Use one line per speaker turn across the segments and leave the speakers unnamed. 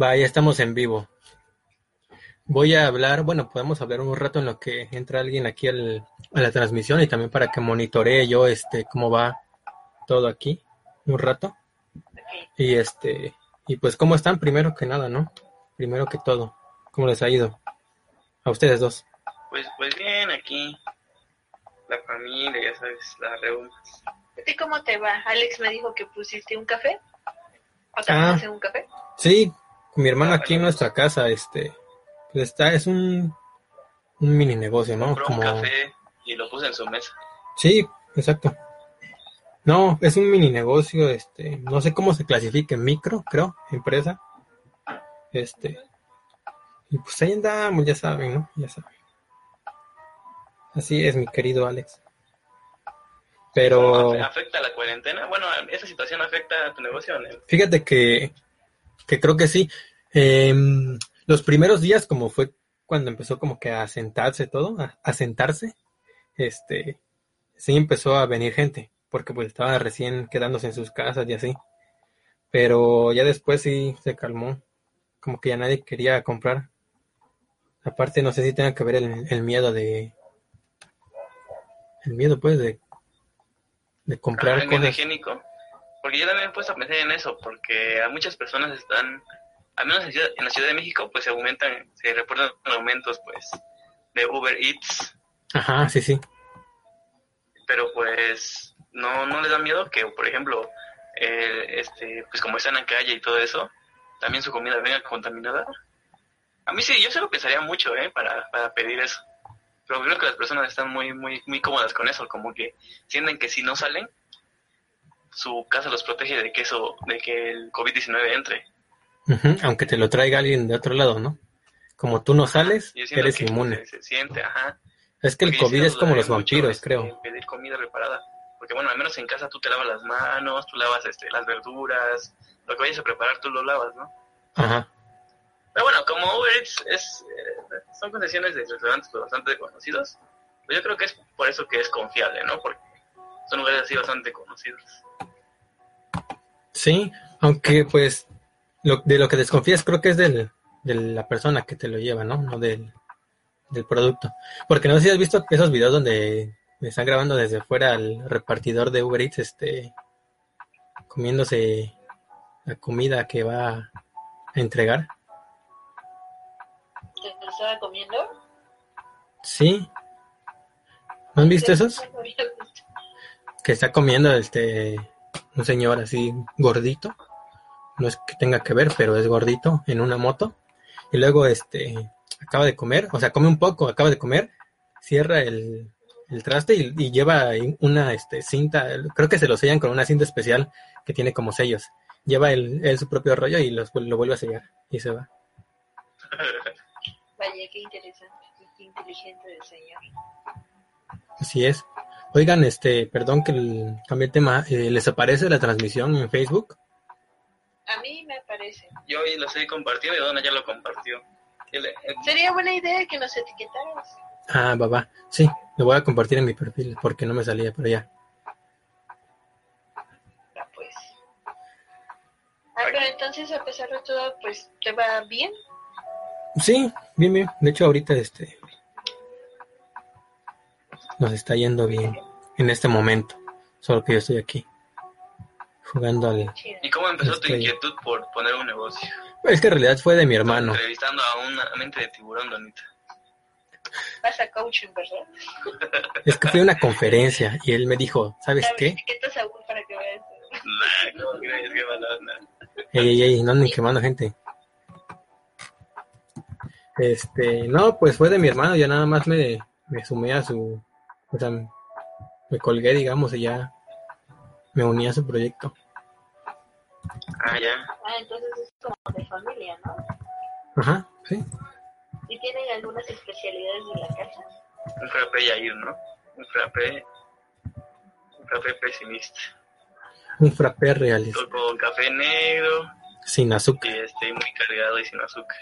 Va, ya estamos en vivo. Voy a hablar, bueno, podemos hablar un rato en lo que entra alguien aquí al, a la transmisión y también para que monitoree yo este cómo va todo aquí un rato. Y este y pues cómo están primero que nada, ¿no? Primero que todo, ¿cómo les ha ido? A ustedes dos.
Pues pues bien, aquí la familia, ya sabes, las reuniones.
¿Y cómo te va? Alex me dijo que pusiste un café. ¿O te
Ah.
un café?
Sí, mi hermano aquí en nuestra casa, este, pues está, es un, un mini negocio, ¿no?
Compró un
Como,
café y lo puse en su mesa.
sí, exacto. No, es un mini negocio, este, no sé cómo se clasifica, micro, creo, empresa. Este, y pues ahí andamos, ya saben, ¿no? Ya saben. Así es, mi querido Alex. Pero...
Afe- ¿Afecta la cuarentena? Bueno, ¿esa situación afecta a tu negocio?
Fíjate que, que creo que sí. Em, los primeros días, como fue cuando empezó como que a sentarse todo, a, a sentarse, este, sí empezó a venir gente, porque pues estaba recién quedándose en sus casas y así. Pero ya después sí se calmó, como que ya nadie quería comprar. Aparte, no sé si tenga que ver el, el miedo de, el miedo pues de, de comprar cosas.
higiénico. Porque yo también me he puesto a pensar en eso, porque a muchas personas están, al menos en, Ciudad- en la Ciudad de México, pues se aumentan, se reportan aumentos, pues, de Uber Eats,
Ajá, sí, sí.
pero pues no, no les da miedo que, por ejemplo, eh, este, pues como están en calle y todo eso, también su comida venga contaminada. A mí sí, yo se lo pensaría mucho, ¿eh? Para, para pedir eso. Pero creo que las personas están muy, muy, muy cómodas con eso, como que sienten que si no salen, su casa los protege de que eso, de que el COVID-19 entre.
Aunque te lo traiga alguien de otro lado, ¿no? Como tú no sales, eres
que
inmune.
Se, se siente, ajá.
Es que el
Porque
COVID es como los vampiros,
este,
creo.
Pedir comida reparada. Porque bueno, al menos en casa tú te lavas las manos, tú lavas este, las verduras, lo que vayas a preparar tú lo lavas, ¿no?
Ajá.
Pero bueno, como Uber Eats es, eh, son concesiones de restaurantes pues, bastante conocidos, pues yo creo que es por eso que es confiable, ¿no? Porque son lugares así bastante conocidos.
Sí, aunque pues lo, de lo que desconfías creo que es del, de la persona que te lo lleva, ¿no? No del, del producto. Porque no sé si has visto esos videos donde me están grabando desde fuera al repartidor de Uber Eats, este, comiéndose la comida que va a entregar.
¿Te lo estaba comiendo?
Sí. ¿No han visto esos? Que está comiendo este un señor así gordito. No es que tenga que ver pero es gordito en una moto. Y luego este acaba de comer o sea come un poco acaba de comer cierra el, el traste y, y lleva una este cinta creo que se lo sellan con una cinta especial que tiene como sellos. Lleva el, él su propio rollo y los, lo vuelve a sellar y se va.
Vaya, qué interesante qué inteligente el señor.
así es oigan este perdón que el, cambie el tema eh, les aparece la transmisión en Facebook
A mí me parece.
Yo hoy lo estoy compartiendo y Donna ya lo compartió. Le- eh,
Sería buena idea que nos etiquetaras.
Ah, va, va. Sí, lo voy a compartir en mi perfil porque no me salía por allá.
Ah, pues. Ah, pero entonces, a pesar de todo, pues, ¿te va bien?
Sí, bien, bien. De hecho, ahorita este nos está yendo bien en este momento. Solo que yo estoy aquí jugando al.
¿Y cómo empezó tu inquietud por poner un negocio?
Es que en realidad fue de mi hermano.
Entrevistando a una mente de tiburón, Donita.
Vas a coaching, ¿verdad?
Es que fui a una conferencia y él me dijo, ¿sabes
Sabes,
qué?
etiquetas a Will para que veas.
Nah, ¿cómo crees que mala?
Ey, ey, ey, no anden quemando gente. Este, no, pues fue de mi hermano, ya nada más me, me sumé a su, o sea, me colgué, digamos, y ya me uní a su proyecto.
Ah, ya.
Ah, entonces es como de familia, ¿no?
Ajá, sí.
¿Y tienen algunas especialidades de la casa?
Un frappé Yair, ¿no? Un frappé. Un frappé pesimista.
Un frappé realista,
Con café negro
sin
y
azúcar,
este, muy cargado y sin azúcar.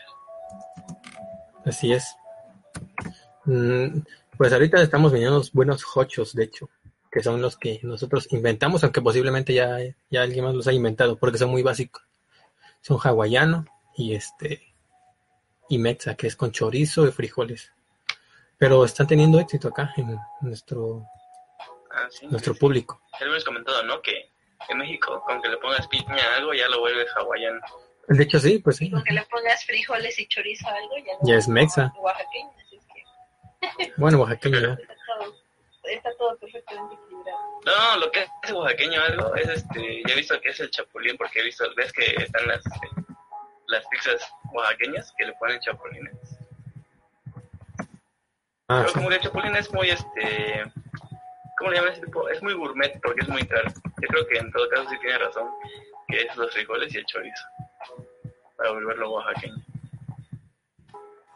así es. Mm, Pues ahorita estamos vendiendo unos buenos hochos, de hecho, que son los que nosotros inventamos, aunque posiblemente ya, ya alguien más los ha inventado, porque son muy básicos. Son hawaiano y este y mexa, que es con chorizo y frijoles. Pero están teniendo éxito acá en nuestro
Ah, sí.
nuestro
sí.
público.
Ya lo hemos comentado, ¿no? Que en México, con que le pongas piña a algo, ya lo vuelves hawaiano.
De hecho sí, pues sí.
Con que le pongas frijoles y chorizo a algo, ya,
Ya es mexa.
Oaxaqueño,
Bueno, oaxaqueño
está todo, está todo perfectamente equilibrado.
No, lo que es oaxaqueño algo es este, ya he visto que es el chapulín, porque he visto, ves que están las, este, las pizzas oaxaqueñas que le ponen chapulines.
Ah,
Pero
sí.
como que el chapulín es muy, este, ¿cómo le llaman ese tipo? Es muy gourmet porque es muy caro. Yo creo que en todo caso sí tiene razón, que es los frijoles y el chorizo, para volverlo oaxaqueño.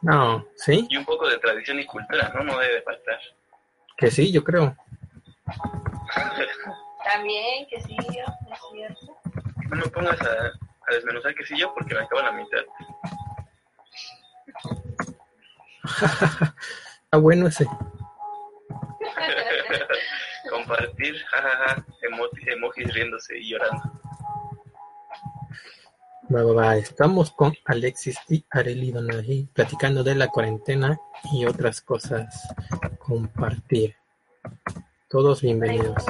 No, sí,
Y un poco de tradición y cultura, ¿no? No debe faltar.
que sí, yo creo.
También, que sí, es cierto.
No me pongas a, a desmenuzar quesillo porque me acabo la mitad.
Está bueno ese.
Compartir, jajaja, emojis riéndose y llorando.
Va, va, va. Estamos con Alexis y Areli Donají platicando de la cuarentena y otras cosas. Compartir. Todos bienvenidos.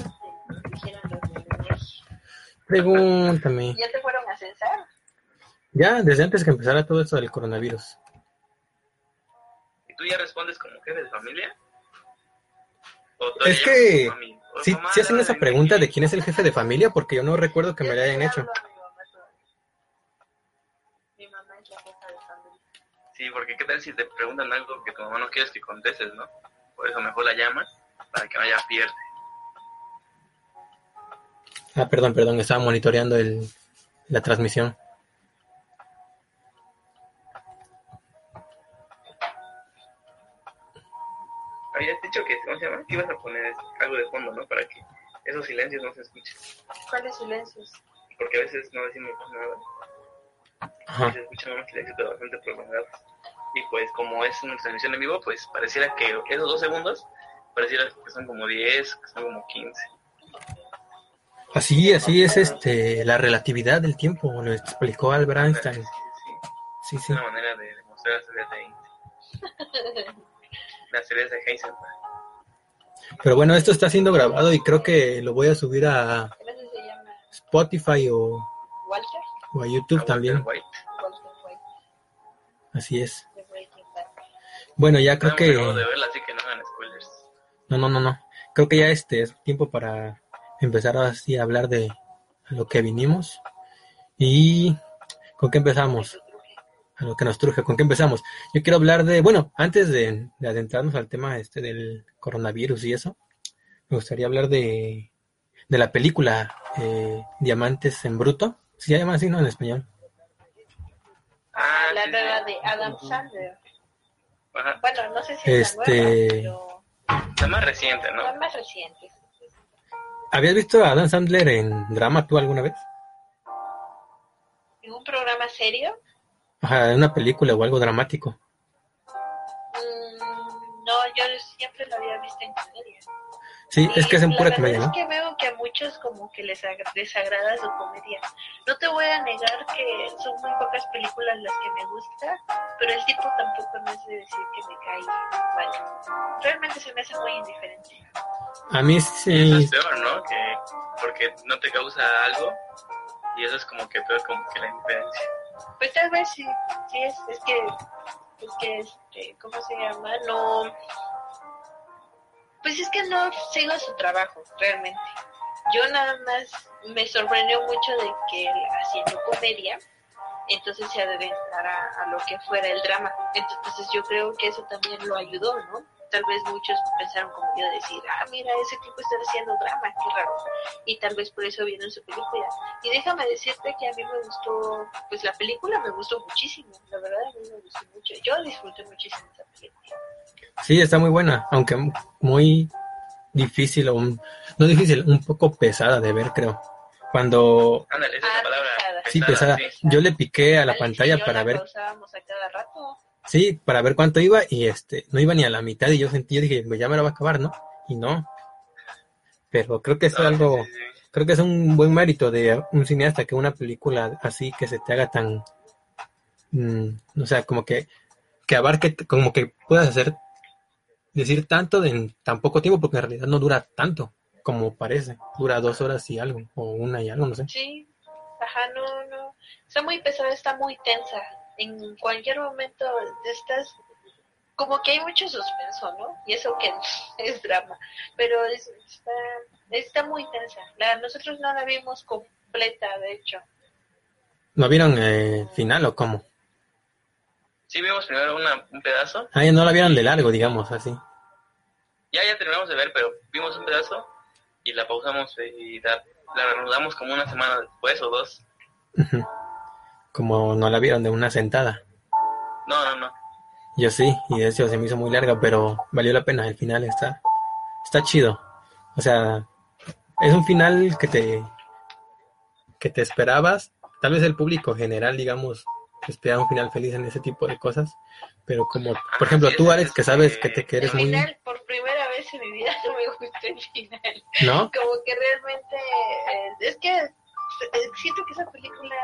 Pregúntame.
¿Ya te fueron a censar?
Ya, desde antes que empezara todo esto del coronavirus.
¿Y tú ya respondes como jefe de familia? ¿O todavía
Es que
"Mamá,
sí hacen esa pregunta de
quesillo".
quién es el jefe de familia porque yo no recuerdo que me la hayan hecho.
le hablo a mi mamá todavía. Mi mamá es la jefa de familia.
Sí, porque qué tal si te preguntan algo que tu mamá no quieres que contestes, ¿no? Por eso mejor la llamas para que no haya pierde.
Ah, perdón, perdón, estaba monitoreando el, la transmisión.
Habías dicho que, ¿cómo se llama? Que ibas a poner algo de fondo, ¿no? Para que esos silencios no se escuchen.
¿Cuáles silencios?
Porque a veces no decimos nada.
Ajá.
y se escuchan unos silencios pero bastante prolongados. Y pues como es una transmisión en vivo, pues pareciera que esos dos segundos, pareciera que son como 10, que son como 15.
Así, así es este la relatividad del tiempo, lo explicó Albert Einstein.
Sí,
Sí,
Es una manera de demostrar las teorías de Einstein. Las teorías de Heisenberg.
Pero bueno, esto está siendo grabado y creo que lo voy a subir a Spotify o, o a YouTube
A
también.
White,
Así es.
De.
Bueno, ya creo que
de verla, así que no hagan spoilers.
no, no, no, no. Creo que ya este es tiempo para empezar así a hablar de lo que vinimos y con qué empezamos. a lo que nos truje, ¿con qué empezamos? Yo quiero hablar de, bueno, antes de, de adentrarnos al tema este del coronavirus y eso, me gustaría hablar de, de la película eh, Diamantes en Bruto, se llama así, ¿no? En español.
Ah,
la
sí,
nueva
sí.
de Adam Sandler.
Ajá.
Bueno, no sé si es la nueva,
Este-
pero
La más reciente, ¿no?
la más reciente.
¿Habías visto a Dan Sandler en drama tú alguna vez?
¿En un programa serio?
Ajá, en una película o algo dramático.
Mm, no, yo siempre lo había visto en
Sí, es que es en
la
pura comedia,
es
¿no?
que veo que a muchos como que les ag- desagrada su comedia. No te voy a negar que son muy pocas películas las que me gustan, pero el tipo tampoco me hace decir que me cae mal. Realmente se me hace muy indiferente.
A mí
Y eso
sí,
es peor, ¿no? Que porque no te causa algo y eso es como que peor como que la indiferencia.
Pues tal vez sí, sí es, es que, es que, este, ¿cómo se llama? No, pues es que no sigo su trabajo, realmente. Yo nada más me sorprendió mucho de que haciendo comedia, entonces se adentrara a lo que fuera el drama. Entonces yo creo que eso también lo ayudó, ¿no? Tal vez muchos pensaron como yo decir, ah, mira, ese tipo está haciendo drama, qué raro. Y tal vez por eso vieron su película. Y déjame decirte que a mí me gustó, pues la película me gustó muchísimo, la verdad a mí me gustó mucho. Yo disfruté muchísimo esa película.
sí, está muy buena, aunque muy difícil, o un- no difícil, un poco pesada de ver, creo. Cuando
Ándale, esa es
Ah,
la palabra.
pesada.
Sí, pesada.
sí.
Yo le piqué a la pantalla para
la
ver,
pausábamos a cada rato.
Sí, para ver cuánto iba y este, no iba ni a la mitad y yo sentí, yo dije, pues ya me la va a acabar, ¿no? Y no. Pero creo que es algo, creo que es un buen mérito de un cineasta que una película así que se te haga tan, mm, o sea, como que, que abarque, como que puedas hacer, decir tanto en tan poco tiempo, porque en realidad no dura tanto como parece, dura dos horas y algo, o una y algo, no sé.
Sí, ajá, no, no, está muy pesada, está muy tensa, en cualquier momento estás como que hay mucho suspenso, ¿no? Y eso que es drama, pero es, está, está muy tensa. La, nosotros no la vimos completa, de hecho.
¿No vieron eh, final o cómo?
Sí, vimos primero una, un pedazo.
Ah, ya no la vieron de largo, digamos, así.
Ya, ya terminamos de ver, pero vimos un pedazo y la pausamos y la, la reanudamos como una semana después o dos.
Como no la vieron de una sentada.
No, no, no.
Yo sí, y de hecho se me hizo muy larga, pero valió la pena. El final está, está chido. O sea, es un final que te, que te esperabas. Tal vez el público general, digamos, espera un final feliz en ese tipo de cosas. Pero como, por ejemplo, tú, Alex, que sabes que te que eres
el
muy...
final, por primera vez en mi vida, no me gustó el final.
¿No?
Como que realmente, eh, es que eh, siento que esa película,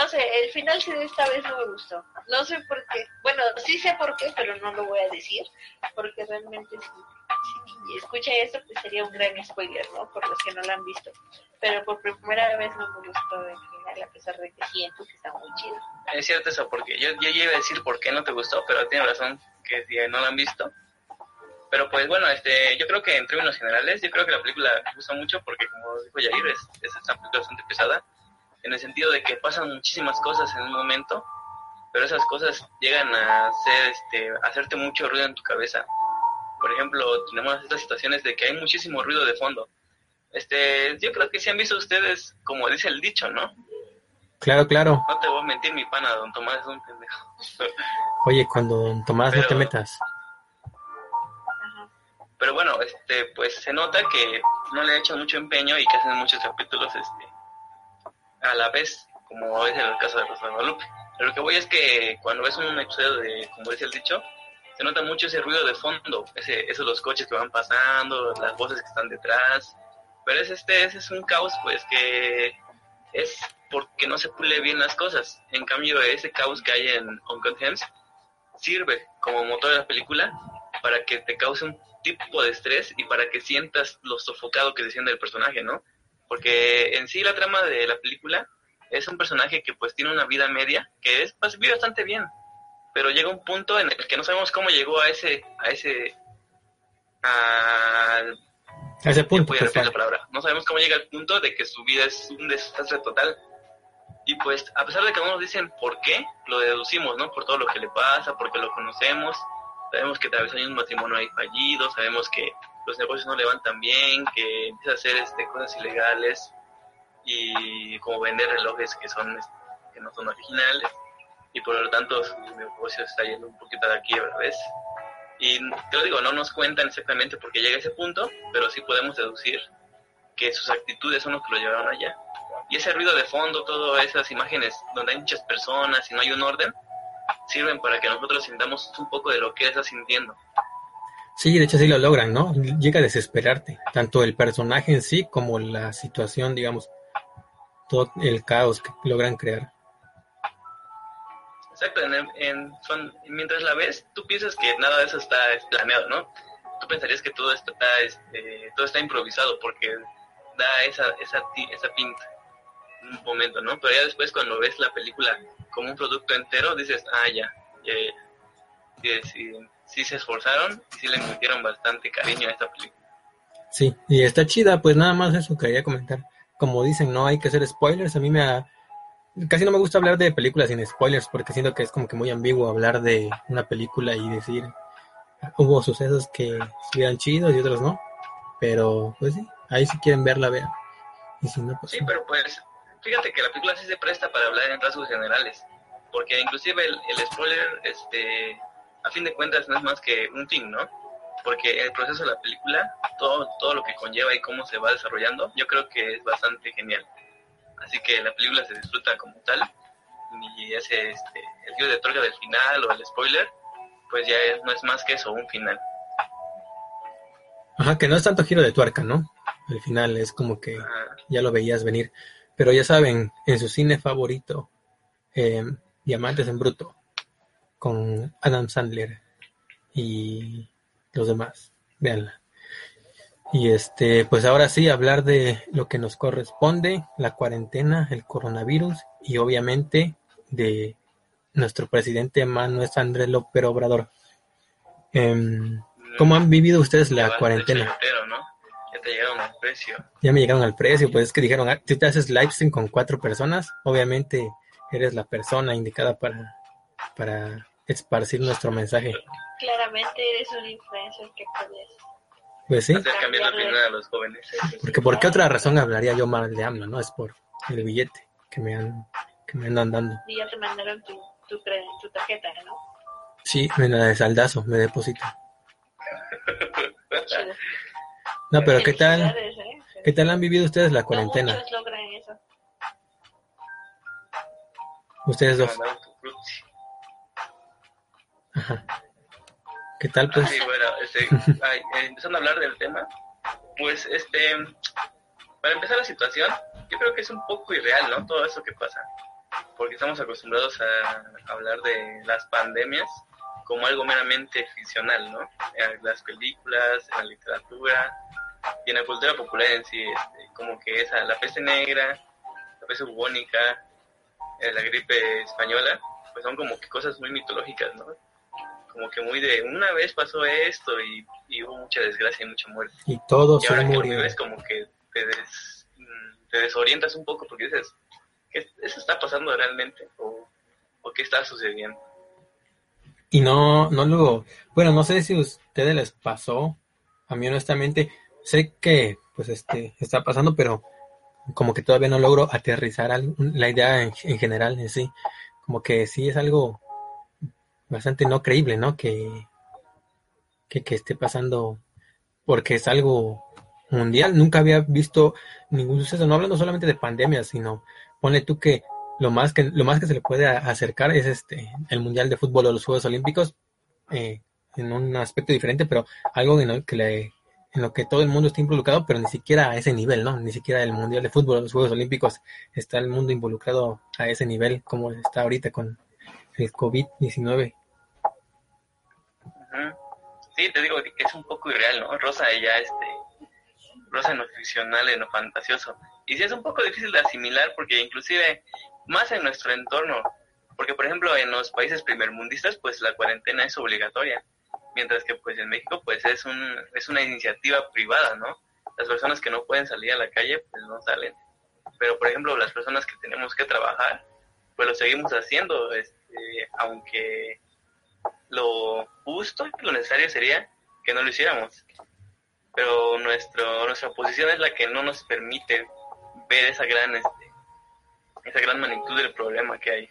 no sé, el final sí de esta vez no me gustó. No sé por qué. Bueno, sí sé por qué, pero no lo voy a decir, porque realmente si, escucha esto, pues sería un gran spoiler, ¿no? Por los que no lo han visto. Pero por primera vez no me gustó el final, a pesar de que siento que está muy chido.
Es cierto eso, porque yo, yo iba a decir por qué no te gustó, pero tiene razón que si no la han visto. Pero pues bueno, este, yo creo que en términos generales, yo creo que la película me gusta mucho porque como dijo Yair, es, es bastante pesada, en el sentido de que pasan muchísimas cosas en un momento, pero esas cosas llegan a hacer, este, a hacerte mucho ruido en tu cabeza. Por ejemplo, tenemos estas situaciones de que hay muchísimo ruido de fondo. Este, yo creo que si han visto ustedes, como dice el dicho, ¿no?
Claro, claro.
No te voy a mentir, mi pana, don Tomás es un pendejo.
Oye, cuando don Tomás no te metas.
Pero bueno, este, pues se nota que no le echan mucho empeño y que hacen muchos capítulos este, a la vez, como es en el caso de Rosa de Guadalupe. Pero lo que voy es que cuando ves un episodio de, como dice el dicho, se nota mucho ese ruido de fondo, ese, esos los coches que van pasando, las voces que están detrás. Pero es este, ese es un caos, pues que es porque no se pule bien las cosas. En cambio, ese caos que hay en Uncut Gems sirve como motor de la película para que te cause un tipo de estrés y para que sientas lo sofocado que se siente el personaje, ¿no? Porque en sí la trama de la película es un personaje que pues tiene una vida media, que es pues, vive bastante bien, pero llega un punto en el que no sabemos cómo llegó a ese, a ese, al
A ese punto.
voy a
pues,
repetir la palabra. No sabemos cómo llega al punto de que su vida es un desastre total. Y pues, a pesar de que no nos dicen por qué, lo deducimos, ¿no? Por todo lo que le pasa, porque lo conocemos. Sabemos que tal vez hay un matrimonio ahí fallido, sabemos que los negocios no le van tan bien, que empieza a hacer este, cosas ilegales y como vender relojes que son este, que no son originales y por lo tanto su negocio está yendo un poquito a la quiebra, ¿ves? Y te lo digo, no nos cuentan exactamente por qué llega a ese punto, pero sí podemos deducir que sus actitudes son los que lo llevaron allá. Y ese ruido de fondo, todas esas imágenes donde hay muchas personas y no hay un orden, sirven para que nosotros sintamos un poco de lo que él está sintiendo.
Sí, de hecho sí lo logran, ¿no? Llega a desesperarte, tanto el personaje en sí como la situación, digamos, todo el caos que logran crear.
Exacto, en, en- son- mientras la ves, tú piensas que nada de eso está planeado, ¿no? Tú pensarías que todo está, este, todo está improvisado porque da esa, esa, esa pinta un momento, ¿no? Pero ya después cuando ves la película como un producto entero, dices, ah, ya, ya, ya. Sí, sí, sí se esforzaron y sí le metieron bastante cariño a esta película.
Sí, y está chida, pues nada más eso quería comentar. Como dicen, no hay que hacer spoilers. A mí me ha- casi no me gusta hablar de películas sin spoilers porque siento que es como que muy ambiguo hablar de una película y decir hubo sucesos que estuvieran chidos y otros no. Pero pues sí, ahí si quieren verla, vean. Y si no, pues
Sí, pero pues fíjate que la película sí se presta para hablar en rasgos generales, porque inclusive el, el spoiler, este, a fin de cuentas no es más que un fin, ¿no? Porque el proceso de la película, todo, todo lo que conlleva y cómo se va desarrollando, yo creo que es bastante genial. Así que la película se disfruta como tal, y ese, este, el giro de torga del final o el spoiler, pues ya es- no es más que eso, un final.
Ajá, que no es tanto giro de tuerca, ¿no? Al final es como que
Ajá.
ya lo veías venir. Pero ya saben, en su cine favorito, eh, Diamantes en Bruto con Adam Sandler y los demás. Veanla. Y este, pues ahora sí, hablar de lo que nos corresponde, la cuarentena, el coronavirus y obviamente de nuestro presidente Manuel Andrés López Obrador. Em, ¿Cómo han vivido ustedes la cuarentena?
Ya te llegaron al precio.
Ya me llegaron al precio, pues es que dijeron, ah, si te haces live stream con cuatro personas, obviamente eres la persona indicada para, para esparcir nuestro mensaje.
Claramente eres un influencer que puedes
pues sí.
Hacer cambiar la opinión a los jóvenes.
Porque por qué otra razón hablaría yo mal de AMLO, ¿no? Es por el billete que me han que me andan dando.
Y ya te mandaron tu, tu, tu tarjeta, ¿no?
Sí, me la de saldazo, me deposita. No, pero ¿qué tal?
¿eh?
¿Qué tal han vivido ustedes la cuarentena?
No muchos logran eso.
Ustedes dos. ¿Qué tal pues?
este, eh, empezando a hablar del tema, pues este, para empezar la situación, yo creo que es un poco irreal, ¿no? Todo eso que pasa, porque estamos acostumbrados a hablar de las pandemias como algo meramente ficcional, ¿no? En las películas, en la literatura y en la cultura popular en sí, este, como que esa, la peste negra, la peste bubónica, eh, la gripe española, pues son como que cosas muy mitológicas, ¿no? Como que muy de una vez pasó esto y, y hubo mucha desgracia y mucha muerte.
Y todos
Y
se
ahora que lo
murieron.
vives como que te, des- mm, te desorientas un poco porque dices, ¿qué, ¿eso está pasando realmente? ¿O, o qué está sucediendo?
Y no, no lo, bueno, no sé si a ustedes les pasó, a mí honestamente, sé que pues este está pasando, pero como que todavía no logro aterrizar la idea en, en general en sí, como que sí es algo bastante no creíble, ¿no? Que, que, esté pasando, porque es algo mundial, nunca había visto ningún suceso, no hablando solamente de pandemias, sino ponle tú que lo más que lo más que se le puede acercar es este el mundial de fútbol o los Juegos Olímpicos eh, en un aspecto diferente, pero algo en lo que le- en lo que todo el mundo está involucrado, pero ni siquiera a ese nivel, ¿no? Ni siquiera el mundial de fútbol o los Juegos Olímpicos está el mundo involucrado a ese nivel como está ahorita con el COVID-19.
Sí, te digo que es un poco irreal, ¿no? Rosa ya, este, Rosa en lo ficcional, en fantasioso. Y sí es un poco difícil de asimilar porque inclusive más en nuestro entorno, porque por ejemplo en los países primermundistas pues la cuarentena es obligatoria, mientras que pues en México pues es un es una iniciativa privada, ¿no? Las personas que no pueden salir a la calle pues no salen. Pero por ejemplo las personas que tenemos que trabajar pues lo seguimos haciendo, este, aunque lo justo y lo necesario sería que no lo hiciéramos. Pero nuestro, nuestra posición es la que no nos permite ver esa gran, este, esa gran magnitud del problema que hay.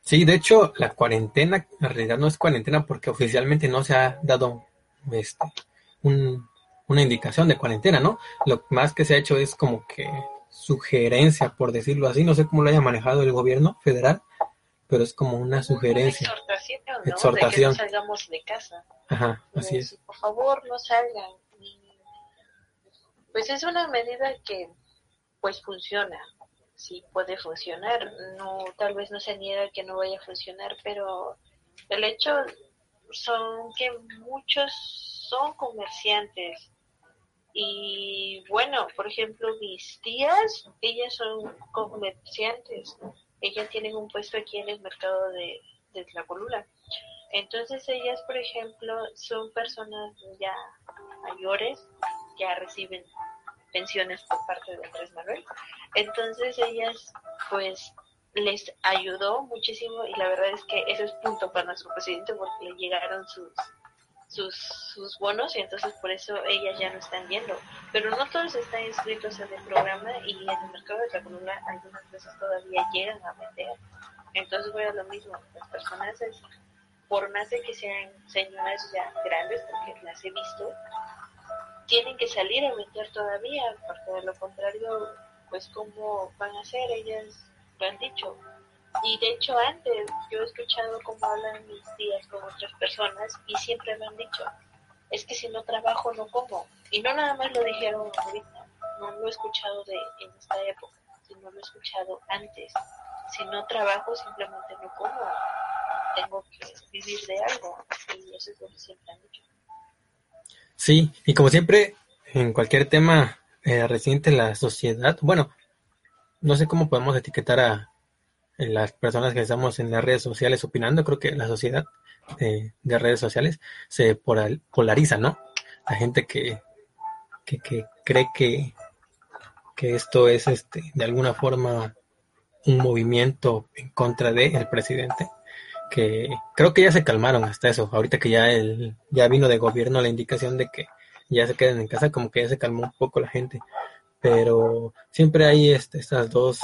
Sí, de hecho, la cuarentena en realidad no es cuarentena porque oficialmente no se ha dado este, un- una indicación de cuarentena, ¿no? Lo más que se ha hecho es como que sugerencia, por decirlo así, no sé cómo lo haya manejado el gobierno federal, pero es como una sugerencia.
Exhortación, ¿no?
Exhortación.
De que no salgamos de casa.
Ajá, así es.
Por favor, no salgan. Pues es una medida que pues funciona. Sí, puede funcionar. No, tal vez no se niega que no vaya a funcionar, pero el hecho son que muchos son comerciantes. Y bueno, por ejemplo, mis tías, ellas son comerciantes. Ellas tienen un puesto aquí en el mercado de, de Tlacolula. Entonces ellas, por ejemplo, son personas ya mayores, ya reciben pensiones por parte de Andrés Manuel. Entonces ellas, pues, les ayudó muchísimo y la verdad es que eso es punto para nuestro presidente porque le llegaron sus sus, sus bonos y entonces por eso ellas ya no están yendo. Pero no todos están inscritos en el programa y en el mercado de la columna algunas veces todavía llegan a vender. Entonces voy a lo mismo, las personas por más de que sean señoras ya grandes, porque las he visto, tienen que salir a vender todavía, porque de lo contrario, pues cómo van a hacer, ellas lo han dicho. Y de hecho antes yo he escuchado cómo hablan mis tías con otras personas y siempre me han dicho, es que si no trabajo no como. Y no nada más lo dijeron ahorita, no lo he escuchado de en esta época, sino lo he escuchado antes. si no trabajo simplemente no como, tengo que vivir de algo y eso es lo que siempre han dicho.
Sí, y como siempre, en cualquier tema eh, reciente la sociedad, bueno, no sé cómo podemos etiquetar a las personas que estamos en las redes sociales opinando, creo que la sociedad de, redes sociales se polariza, ¿no? La gente que, que, que cree que, que esto es este de alguna forma un movimiento en contra del el presidente que creo que ya se calmaron hasta eso ahorita que ya el ya vino de gobierno la indicación de que ya se queden en casa como que ya se calmó un poco la gente pero siempre hay este, estas dos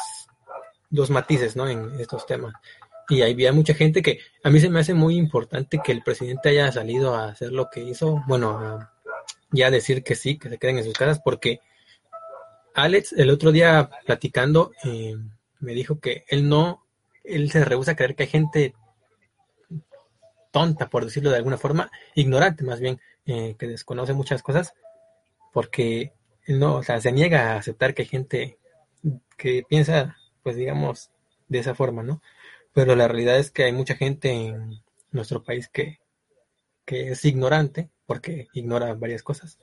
dos matices no en estos temas. Y había mucha gente que a mí se me hace muy importante que el presidente haya salido a hacer lo que hizo bueno ya decir que sí que se queden en sus casas porque Alex el otro día platicando eh, me dijo que él no, él se rehúsa a creer que hay gente tonta, por decirlo de alguna forma, ignorante más bien, eh, que desconoce muchas cosas, porque él no, o sea, se niega a aceptar que hay gente que piensa, pues digamos, de esa forma, ¿no? Pero la realidad es que hay mucha gente en nuestro país que, que es ignorante, porque ignora varias cosas.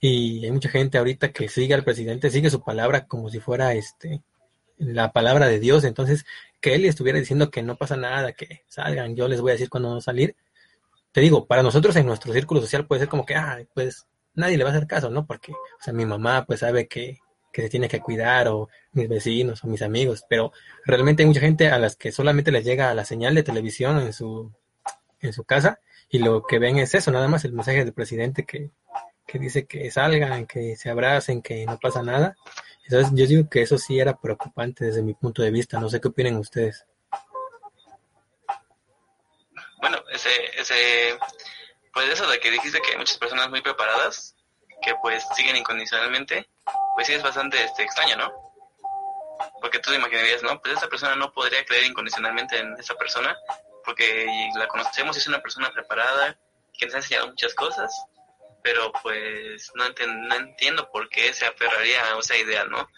Y hay mucha gente ahorita que sigue al presidente, sigue su palabra como si fuera este la palabra de Dios. Entonces, que él estuviera diciendo que no pasa nada, que salgan, yo les voy a decir cuándo no salir. Te digo, para nosotros en nuestro círculo social puede ser como que, ah, pues nadie le va a hacer caso, ¿no? Porque, o sea, mi mamá pues sabe que, que se tiene que cuidar, o mis vecinos, o mis amigos, pero realmente hay mucha gente a las que solamente les llega la señal de televisión en su, en su casa, y lo que ven es eso, nada más el mensaje del presidente que, que dice que salgan, que se abracen, que no pasa nada, entonces, yo digo que eso sí era preocupante desde mi punto de vista. No sé qué opinan ustedes.
Bueno, ese, ese, pues eso de que dijiste que hay muchas personas muy preparadas que pues siguen incondicionalmente, pues sí es bastante este, extraño, ¿no? Porque tú te imaginarías, ¿no? Pues esa persona no podría creer incondicionalmente en esa persona porque la conocemos, es una persona preparada, que nos ha enseñado muchas cosas pero pues no, no entiendo por qué se aferraría a esa idea, ¿no?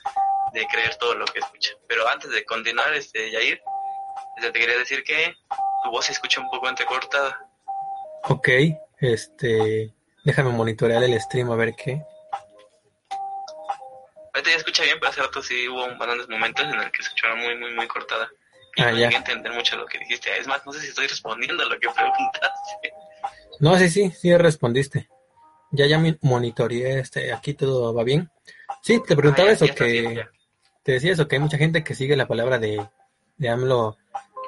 De creer todo lo que escucha. Pero antes de continuar, este, Yair, este, te quería decir que tu voz se escucha un poco entrecortada.
Ok, este, déjame monitorear el stream a ver qué.
Ahorita ya escucha bien, pero hace rato sí hubo bastantes momentos en el que se escuchaba muy, muy, muy cortada. Y
ah,
no
ya.
entender mucho lo que dijiste. Es más, no sé si estoy respondiendo a lo que preguntaste.
No, sí, sí, sí respondiste ya ya monitoreé este, aquí todo va bien. Sí, te preguntaba ah, eso, que te decía eso, que hay mucha gente que sigue la palabra de, de AMLO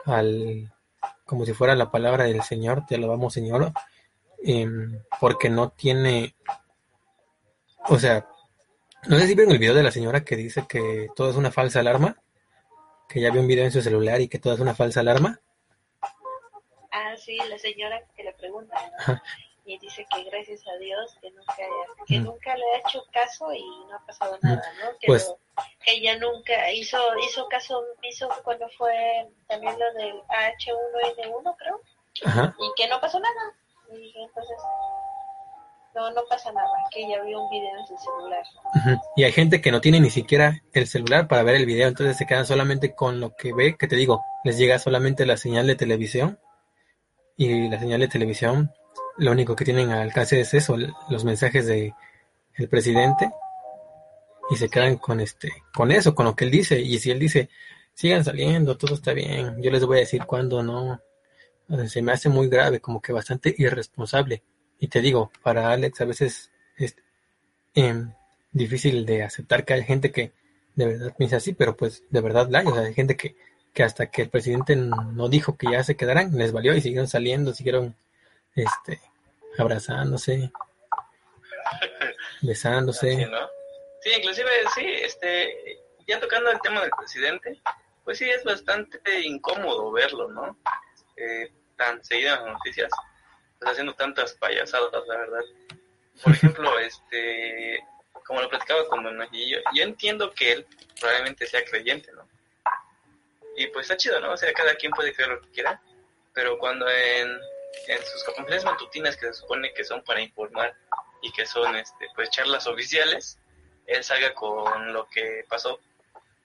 al, como si fuera la palabra del Señor, te lo vamos Señor, em, porque no tiene, o sea, no sé si ven el video de la señora que dice que todo es una falsa alarma, que ya vio un video en su celular y que todo es una falsa alarma.
Ah, sí, la señora que le pregunta y dice que gracias a Dios que nunca, que nunca le ha hecho caso y no ha pasado nada, ¿no? Que,
pues,
ella nunca hizo hizo caso hizo cuando fue también lo del H1N1 creo. Y que no pasó nada. Y entonces no no pasa nada que ella vio un video en su celular
y hay gente que no tiene ni siquiera el celular para ver el video entonces se quedan solamente con lo que ve que te digo les llega solamente la señal de televisión y la señal de televisión lo único que tienen al alcance es eso, los mensajes de el presidente y se quedan con este, con eso, con lo que él dice. Y si él dice, sigan saliendo, todo está bien, yo les voy a decir cuándo no. Se me hace muy grave, como que bastante irresponsable. Y te digo, para Alex a veces es em, difícil de aceptar que hay gente que de verdad piensa así, pero pues de verdad la hay. O sea, hay gente que, que hasta que el presidente no dijo que ya se quedaran, les valió y siguieron saliendo, siguieron este, abrazándose, besándose.
Sí, inclusive, sí, este, ya tocando el tema del presidente, pues sí es bastante incómodo verlo, ¿no? Eh, tan seguido en las noticias, pues haciendo tantas payasadas, la verdad. Por ejemplo, este, como lo platicaba con Don yo, yo entiendo que él probablemente sea creyente, ¿no? Y pues está chido, ¿no? O sea, cada quien puede creer lo que quiera, pero cuando en en sus conferencias matutinas que se supone que son para informar y que son este pues charlas oficiales, él salga con lo que pasó,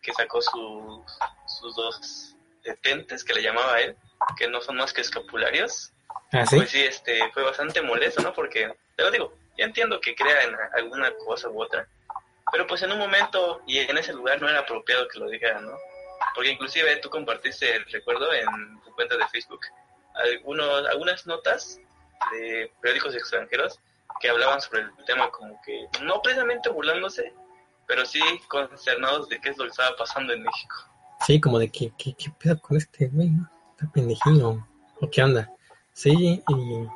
que sacó sus, sus dos detentes, que le llamaba él, que no son más que escapularios,
¿Ah, sí?
pues sí, este, fue bastante molesto, ¿no? Porque, te lo digo, ya entiendo que crea en alguna cosa u otra, pero pues en un momento y en ese lugar no era apropiado que lo dijera, ¿no? Porque inclusive tú compartiste, recuerdo, en tu cuenta de Facebook, algunos, algunas notas de periódicos extranjeros que hablaban sobre el tema como que, no precisamente burlándose, pero sí consternados de qué es lo que estaba pasando en México.
Sí, como de que, ¿qué, qué pedo con este güey? ¿no? Está pendejillo. ¿O qué onda? Sí, y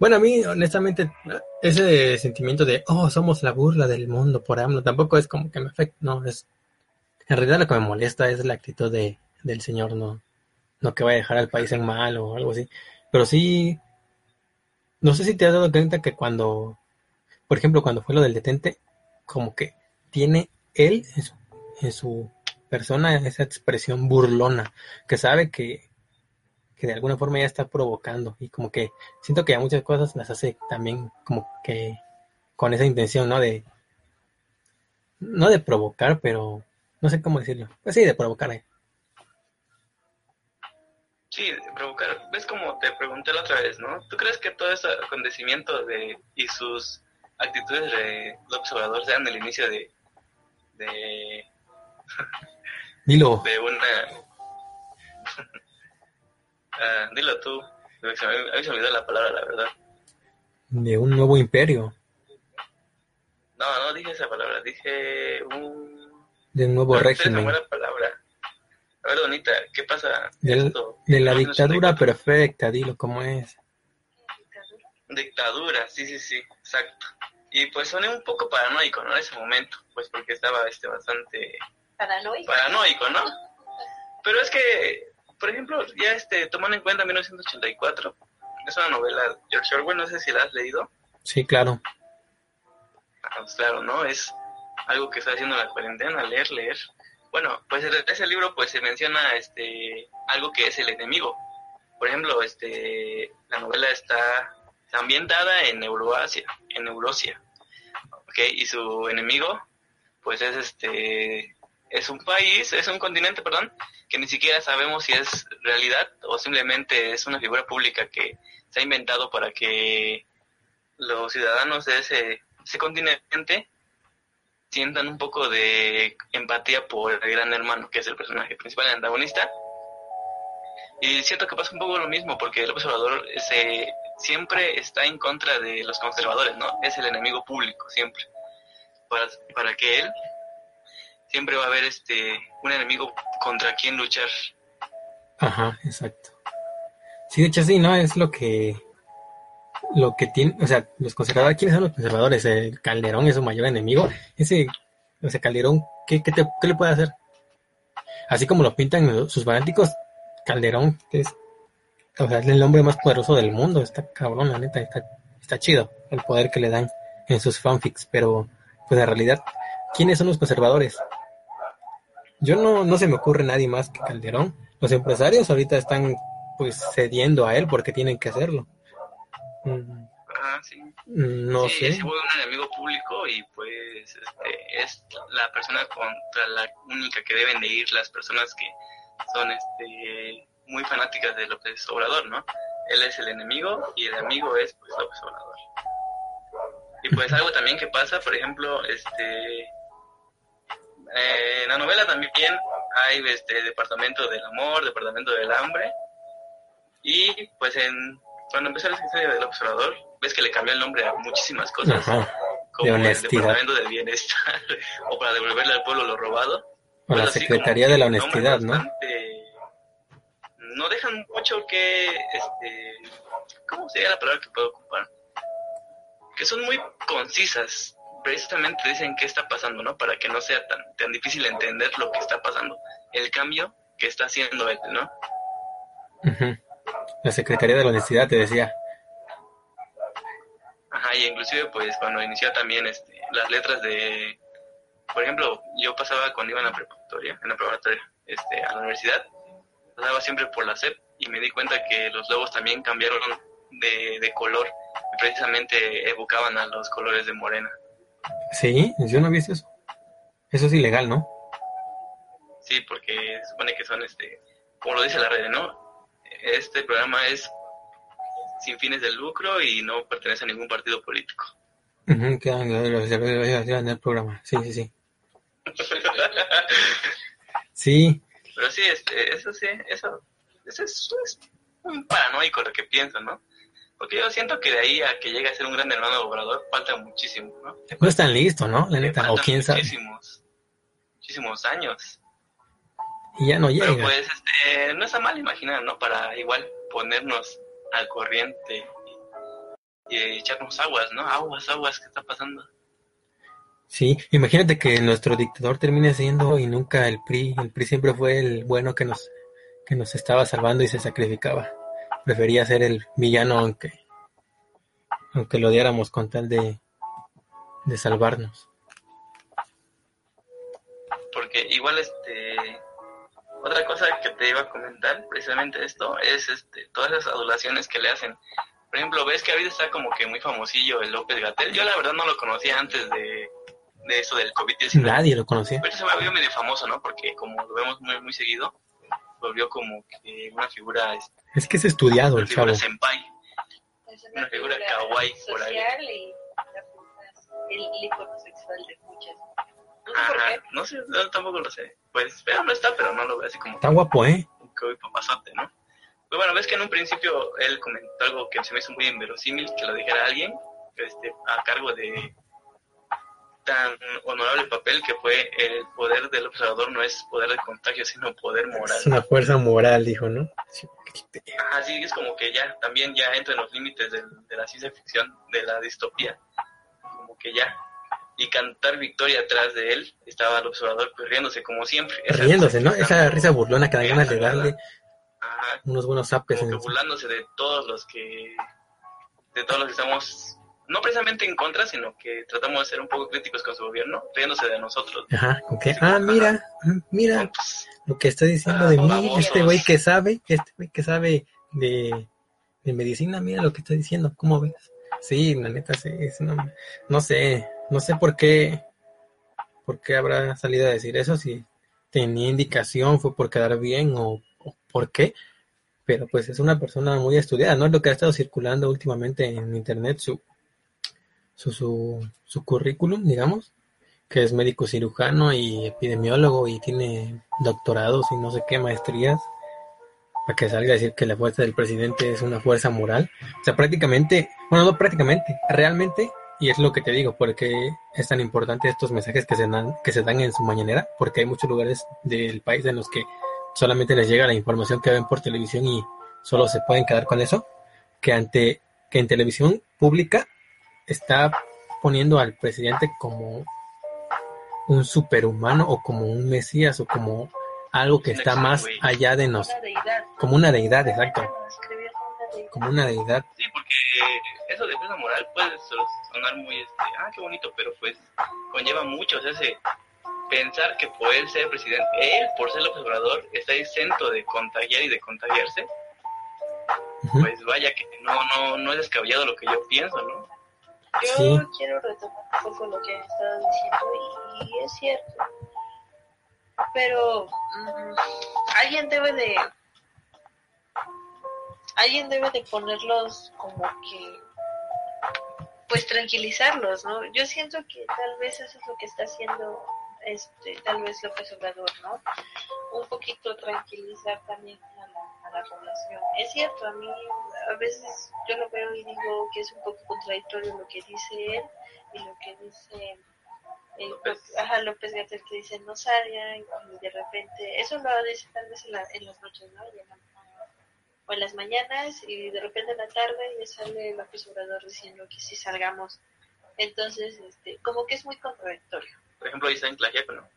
bueno, a mí honestamente ese sentimiento de, oh, somos la burla del mundo por AMLO, tampoco es como que me afecta, no, es, en realidad lo que me molesta es la actitud de, del señor, no, no que vaya a dejar al país en mal o algo así, pero sí, no sé si te has dado cuenta que cuando, por ejemplo, cuando fue lo del detente, como que tiene él en su, en su persona esa expresión burlona, que sabe que, que de alguna forma ya está provocando y como que siento que a muchas cosas las hace también como que con esa intención, ¿no? De, no de provocar, pero no sé cómo decirlo. Pues sí, de provocar. ¿eh?
Sí, de provocar. ¿Ves como te pregunté la otra vez, no? ¿Tú crees que todo ese acontecimiento de, y sus actitudes de López Obrador sean el inicio de... de
Dilo.
de una... Ah, dilo tú. A mí se me olvidó la palabra, la verdad.
De un nuevo imperio.
No, no dije esa palabra, dije un...
De un nuevo
Pero esa
régimen.
buena palabra. A ver, Donita, ¿qué pasa?
Del-
esto?
de la
No, no
dictadura perfecta, dilo cómo es.
Dictadura, sí, sí, sí, exacto. Y pues soné un poco paranoico, ¿no? En ese momento, pues porque estaba este bastante
Paranoico.
paranoico, ¿no? Pero es que, por ejemplo, ya este, tomando en cuenta 1984, es una novela de George Orwell, no sé si la has leído.
Sí, claro.
Ah, pues claro, ¿no? Es algo que estoy haciendo en la cuarentena, leer, leer. Bueno, pues en ese libro pues se menciona este algo que es el enemigo. Por ejemplo, este la novela está, está ambientada en Euroasia, en Eurosia. ¿Ok? Y su enemigo pues es este es un país, es un continente, perdón, que ni siquiera sabemos si es realidad o simplemente es una figura pública que se ha inventado para que los ciudadanos de ese, continente sientan un poco de empatía por el gran hermano, que es el personaje principal, el antagonista. Y siento que pasa un poco lo mismo, porque el observador se, siempre está en contra de los conservadores, ¿no? Es el enemigo público, siempre. Para, para que él siempre va a haber este un enemigo contra quien luchar.
Ajá, exacto. Sí, de hecho sí, ¿no? Es lo que lo que tiene, o sea, los conservadores, ¿quiénes son los conservadores? El Calderón es su mayor enemigo. Ese, o sea, Calderón, ¿qué, qué, te- qué le puede hacer? Así como lo pintan sus fanáticos, Calderón es, o sea, es el hombre más poderoso del mundo. Está cabrón, la neta, está, está chido el poder que le dan en sus fanfics, pero pues en realidad, ¿quiénes son los conservadores? Yo no, no se me ocurre nadie más que Calderón. Los empresarios ahorita están pues cediendo a él porque tienen que hacerlo. Mm,
Ah, sí.
No
sí,
sé.
se vuelve un enemigo público y pues este, es la persona contra la única que deben de ir las personas que son este, muy fanáticas de López Obrador, ¿no? Él es el enemigo y el amigo es pues López Obrador. Y pues algo también que pasa, por ejemplo, este eh, en la novela también hay este departamento del amor, departamento del hambre y pues en cuando empezó la historia del observador ves que le cambió el nombre a muchísimas cosas
Ajá.
como el departamento del bienestar o para devolverle al pueblo lo robado
O la
Pues así
Secretaría de la Honestidad, ¿no?
bastante- no dejan mucho que este cómo sería la palabra que puedo ocupar que son muy concisas precisamente dicen qué está pasando no para que no sea tan tan difícil entender lo que está pasando el cambio que está haciendo él no.
La Secretaría de la Honestidad te decía.
Ajá, y inclusive pues cuando inició también este, las letras de, por ejemplo, yo pasaba cuando iba en la preparatoria, en la preparatoria, este, a la universidad, pasaba siempre por la SEP y me di cuenta que los logos también cambiaron de, de color y precisamente evocaban a los colores de Morena.
Sí, yo no he visto eso. Eso es ilegal, ¿no?
Sí, porque se supone que son este como lo dice la red, ¿no? Este programa es sin fines de lucro y no pertenece a ningún partido político.
Ujú, que en el programa. Sí, sí, sí. Sí,
Pero sí, este, eso sí, eso, eso es, es un paranoico lo que pienso, ¿no? Porque yo siento que de ahí a que llegue a ser un gran hermano obrador falta muchísimo, ¿no?
no están listos, ¿no? La neta, o quién sabe.
Muchísimos, muchísimos años.
Y ya no
Pero
llega.
pues, este, no está mal imaginar, ¿no? Para igual ponernos al corriente y, y echarnos aguas, ¿no? Aguas, aguas, ¿qué está pasando?
Sí, imagínate que nuestro dictador termine siendo y nunca el PRI. El PRI siempre fue el bueno que nos, que nos estaba salvando y se sacrificaba. Prefería ser el villano aunque, aunque lo odiáramos con tal de, de salvarnos.
Porque igual, este, otra cosa que te iba a comentar, precisamente esto, es este, todas esas adulaciones que le hacen. Por ejemplo, ves que ahorita está como que muy famosillo el López Gatel. Yo la verdad no lo conocía antes de, de eso del COVID-19.
Nadie lo conocía.
Pero se me medio famoso, ¿no? Porque como lo vemos muy, muy seguido, volvió como que una figura, este,
Es que es estudiado
una
el
figura
chavo.
senpai.
Es
Una figura kawaii por ahí.
y el icono sexual de muchas. No sé por
Ajá,
qué.
no sé, tampoco lo sé. Pues, pero no está, pero no lo veo así como
Está guapo, ¿eh?
que hoy papazote, ¿no? Pues bueno, ves que en un principio él comentó algo que se me hizo muy inverosímil, que lo dijera alguien, este, a cargo de tan honorable papel que fue el poder del observador no es poder de contagio, sino poder moral.
Es una fuerza moral, dijo, ¿no? Sí.
Así es como que ya, también ya entra en los límites de la ciencia ficción, de la distopía, como que ya. Y cantar victoria atrás de él, estaba el observador pues riéndose como siempre. Esa
Riéndose, ¿no? Esa risa burlona que da ganas de darle
Ajá,
unos buenos zapes
como
en
que burlándose de todos los que de todos los que estamos no precisamente en contra sino que tratamos de ser un poco críticos con su gobierno riéndose de nosotros
Ajá, con que, ah, mira, mira
¿no? Pues,
lo que está diciendo
Ah,
de mí, este güey que sabe, este güey que sabe de, de medicina, mira lo que está diciendo, ¿cómo ves? Sí, la neta, sí, es una- no sé, no sé por qué, por qué habrá salido a decir eso, si tenía indicación, fue por quedar bien o, o por qué, pero pues es una persona muy estudiada, ¿no? Es lo que ha estado circulando últimamente en internet, su, su, su, su currículum, digamos, que es médico cirujano y epidemiólogo y tiene doctorados y no sé qué maestrías, para que salga a decir que la fuerza del presidente es una fuerza moral. O sea, prácticamente, bueno, no prácticamente, realmente, y es lo que te digo, porque es tan importante estos mensajes que se dan, que se dan en su mañanera, porque hay muchos lugares del país en los que solamente les llega la información que ven por televisión y solo se pueden quedar con eso, que ante que en televisión pública está poniendo al presidente como un superhumano o como un mesías o como algo que está más allá de nos,
Una deidad.
como una deidad, exacto, como una deidad.
sí porque eso de fuerza moral puede so- sonar muy este ah qué bonito pero pues conlleva mucho o sea ese pensar que por él ser presidente él por ser el observador está exento de contagiar y de contagiarse. Pues vaya que no no no es descabellado lo que yo pienso no
Yo
Sí.
quiero retomar un poco lo que han estado diciendo y, es cierto. Pero mm, alguien debe de alguien debe de ponerlos como que pues tranquilizarlos, ¿no? Yo siento que tal vez eso es lo que está haciendo este tal vez López Obrador, ¿no? Un poquito tranquilizar también la, población. Es cierto, a mí a veces yo lo veo y digo que es un poco contradictorio lo que dice él y lo que dice el,
López.
ajá, López Gatell que dice no salgan y de repente, eso lo dice tal vez en, la- en las noches, ¿no? Y en la- o en las mañanas y de repente en la tarde ya sale López Obrador diciendo que sí salgamos. Entonces, este, como que es muy contradictorio.
por ejemplo ahí está en Tlaxiaco, no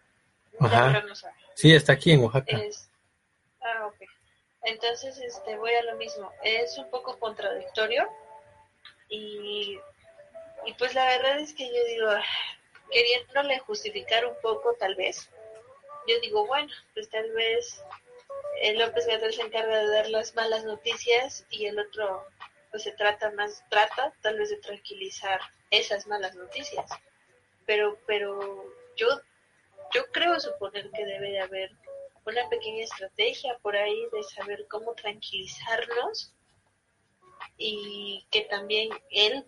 Ajá.
no.
Sí, está aquí en Oaxaca.
Es, ah, ok. Entonces, este, voy a lo mismo. Es un poco contradictorio y, y pues la verdad es que yo digo, ah, queriéndole justificar un poco tal vez, yo digo, bueno, pues tal vez López Gatel se encarga de dar las malas noticias y el otro pues se trata más, trata tal vez de tranquilizar esas malas noticias. Pero, pero yo, yo creo suponer que debe de haber una pequeña estrategia por ahí de saber cómo tranquilizarnos y que también él,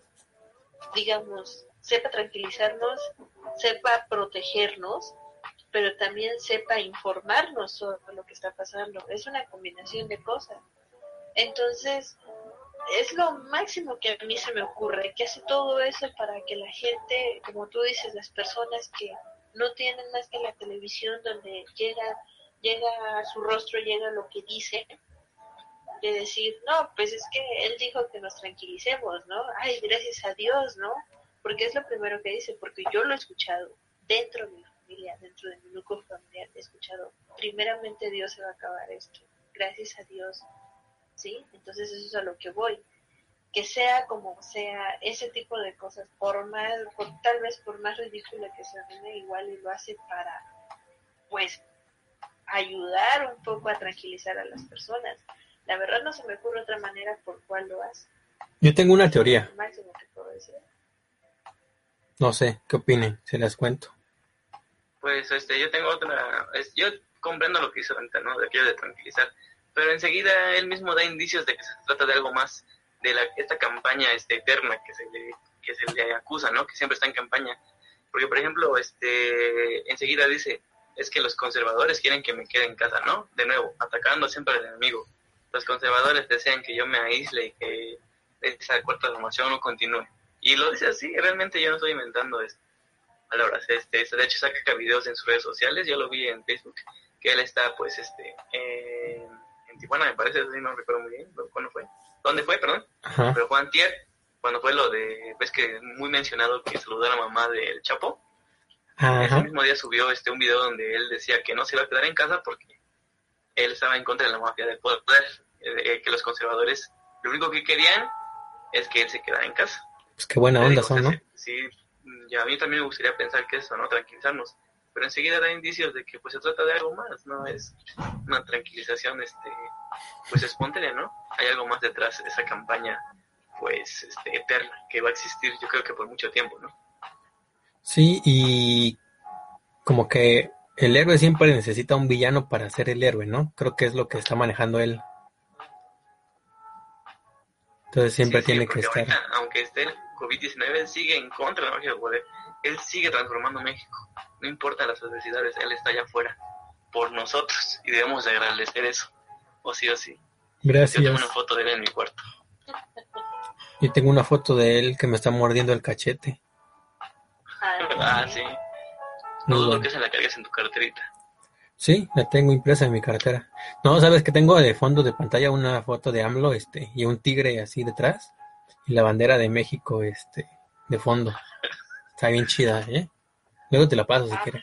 digamos, sepa tranquilizarnos, sepa protegernos, pero también sepa informarnos sobre lo que está pasando. Es una combinación de cosas. Entonces, es lo máximo que a mí se me ocurre, que hace todo eso para que la gente, como tú dices, las personas que no tienen más que la televisión donde llega, llega a su rostro, llega lo que dice, de decir, no, pues es que él dijo que nos tranquilicemos, ¿no? Ay, gracias a Dios, ¿no? Porque es lo primero que dice, porque yo lo he escuchado dentro de mi familia, dentro de mi núcleo familiar, he escuchado, primeramente Dios se va a acabar esto, gracias a Dios, ¿sí? Entonces eso es a lo que voy. Que sea como sea, ese tipo de cosas, por más, por, tal vez por más ridículo que sea, igual y lo hace para, pues, ayudar un poco a tranquilizar a las personas. La verdad no se me ocurre otra manera por cuál lo hace.
Yo tengo una teoría.
Máximo que puedo decir.
No sé, ¿qué opinen? Se las cuento.
Pues este, yo tengo otra, es, yo comprendo lo que hizo Venta, ¿no? De aquello de tranquilizar, pero enseguida él mismo da indicios de que se trata de algo más, de la, esta campaña este, eterna que se, le, que se le acusa, ¿no? Que siempre está en campaña. Porque, por ejemplo, este, enseguida dice, es que los conservadores quieren que me quede en casa, ¿no? De nuevo, atacando siempre al enemigo. Los conservadores desean que yo me aísle y que esa cuarta formación no continúe. Y lo dice así, realmente yo no estoy inventando esto. Palabras, este, de hecho saca videos en sus redes sociales, yo lo vi en Facebook, que él está pues este en en Tijuana, me parece, no recuerdo muy bien, ¿cuándo fue? ¿Dónde fue, perdón? Pero Juan Tier, cuando fue lo de, ves que muy mencionado que saludó a la mamá del Chapo, ese mismo día subió este un video donde él decía que no se iba a quedar en casa porque él estaba en contra de la mafia del poder, eh, que los conservadores lo único que querían es que él se quedara en casa.
Pues qué buena onda son, ¿no?
Sí, y a mí también me gustaría pensar que eso, ¿no? Tranquilizarnos pero enseguida da indicios de que pues se trata de algo más, no es una tranquilización este pues espontánea, ¿no? Hay algo más detrás de esa campaña pues este, eterna que va a existir yo creo que por mucho tiempo, ¿no?
Sí, y como que el héroe siempre necesita un villano para ser el héroe, ¿no? Creo que es lo que está manejando él. Entonces siempre tiene que estar.
aunque esté el COVID-19, sigue en contra de la magia del poder él sigue transformando México. No importa las adversidades, Él está allá afuera por nosotros y debemos de agradecer eso, o sí o sí.
Gracias. Yo
tengo una foto de él en mi cuarto.
Yo tengo una foto de él que me está mordiendo el cachete.
Ah, sí. No dudo que se la cargues en tu carterita.
Sí, la tengo impresa en mi cartera. No, sabes que tengo de fondo de pantalla una foto de AMLO, este, y un tigre así detrás, y la bandera de México, este, de fondo. Está bien chida, ¿eh? Luego te la paso si ah, quieres.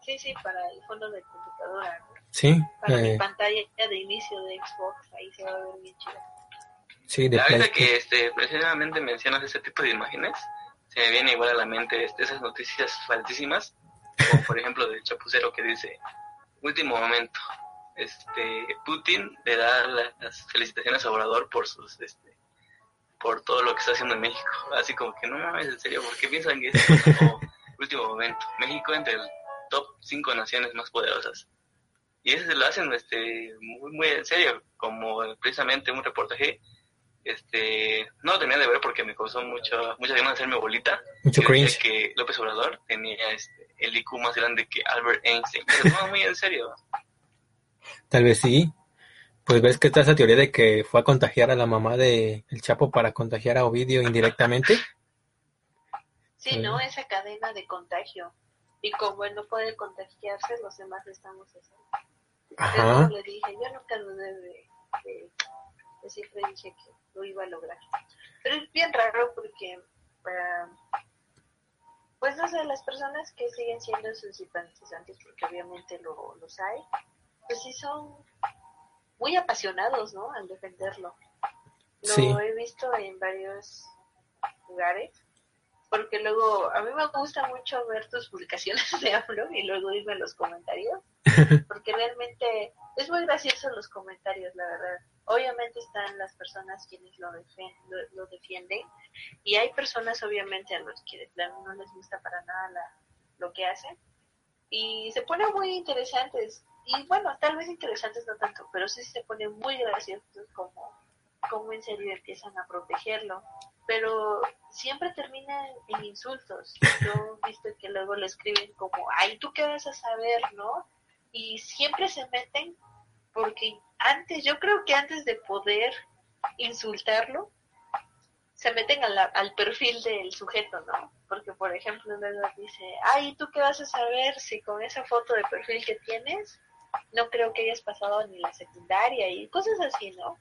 Sí, sí, para el fondo de computadora.
Sí.
Para mi eh. pantalla de inicio de Xbox, ahí se va a ver bien chida.
Sí, de
La verdad que este, precisamente mencionas ese tipo de imágenes, me viene igual a la mente esas noticias faltísimas, como por ejemplo del chapucero que dice, último momento, este Putin le da las felicitaciones a Obrador por sus este, por todo lo que está haciendo en México. Así como que no mames, en serio, ¿por qué piensan que es como último momento? México entre el top 5 naciones más poderosas. Y eso se lo hacen este, muy, muy en serio, como precisamente un reportaje. Este, no lo tenía de ver porque me causó mucho, muchas ganas de hacerme bolita.
Mucho cringe.
Que López Obrador tenía este, el IQ más grande que Albert Einstein. Pero no, muy en serio.
Tal vez sí, pues ves que está esa teoría de que fue a contagiar a la mamá de el Chapo para contagiar a Ovidio indirectamente.
Sí, ¿no? Esa cadena de contagio. Y como él no puede contagiarse, los demás estamos haciendo. Ajá. le dije, yo nunca dudé de, de, siempre dije que lo iba a lograr. Pero es bien raro porque, uh, pues no sé, las personas que siguen siendo sus simpatizantes, porque obviamente lo, los hay, pues sí son muy apasionados, ¿no? Al defenderlo. Lo he visto en varios lugares, porque luego a mí me gusta mucho ver tus publicaciones de AMLO y luego irme a los comentarios, porque realmente es muy gracioso los comentarios, la verdad. Obviamente están las personas quienes lo, lo, defienden y hay personas obviamente a los que no les gusta para nada lo que hacen y se pone muy interesantes y bueno, tal vez interesantes no tanto, pero sí se ponen muy graciosos como, como en serio empiezan a protegerlo. Pero siempre terminan en insultos. Yo he visto que luego le escriben como, ay, ¿tú qué vas a saber, no? Y siempre se meten porque antes, yo creo que antes de poder insultarlo, se meten al perfil del sujeto, ¿no? Porque, por ejemplo, luego dice, ay, ¿tú qué vas a saber si con esa foto de perfil que tienes, no creo que hayas pasado ni la secundaria y cosas así, ¿no?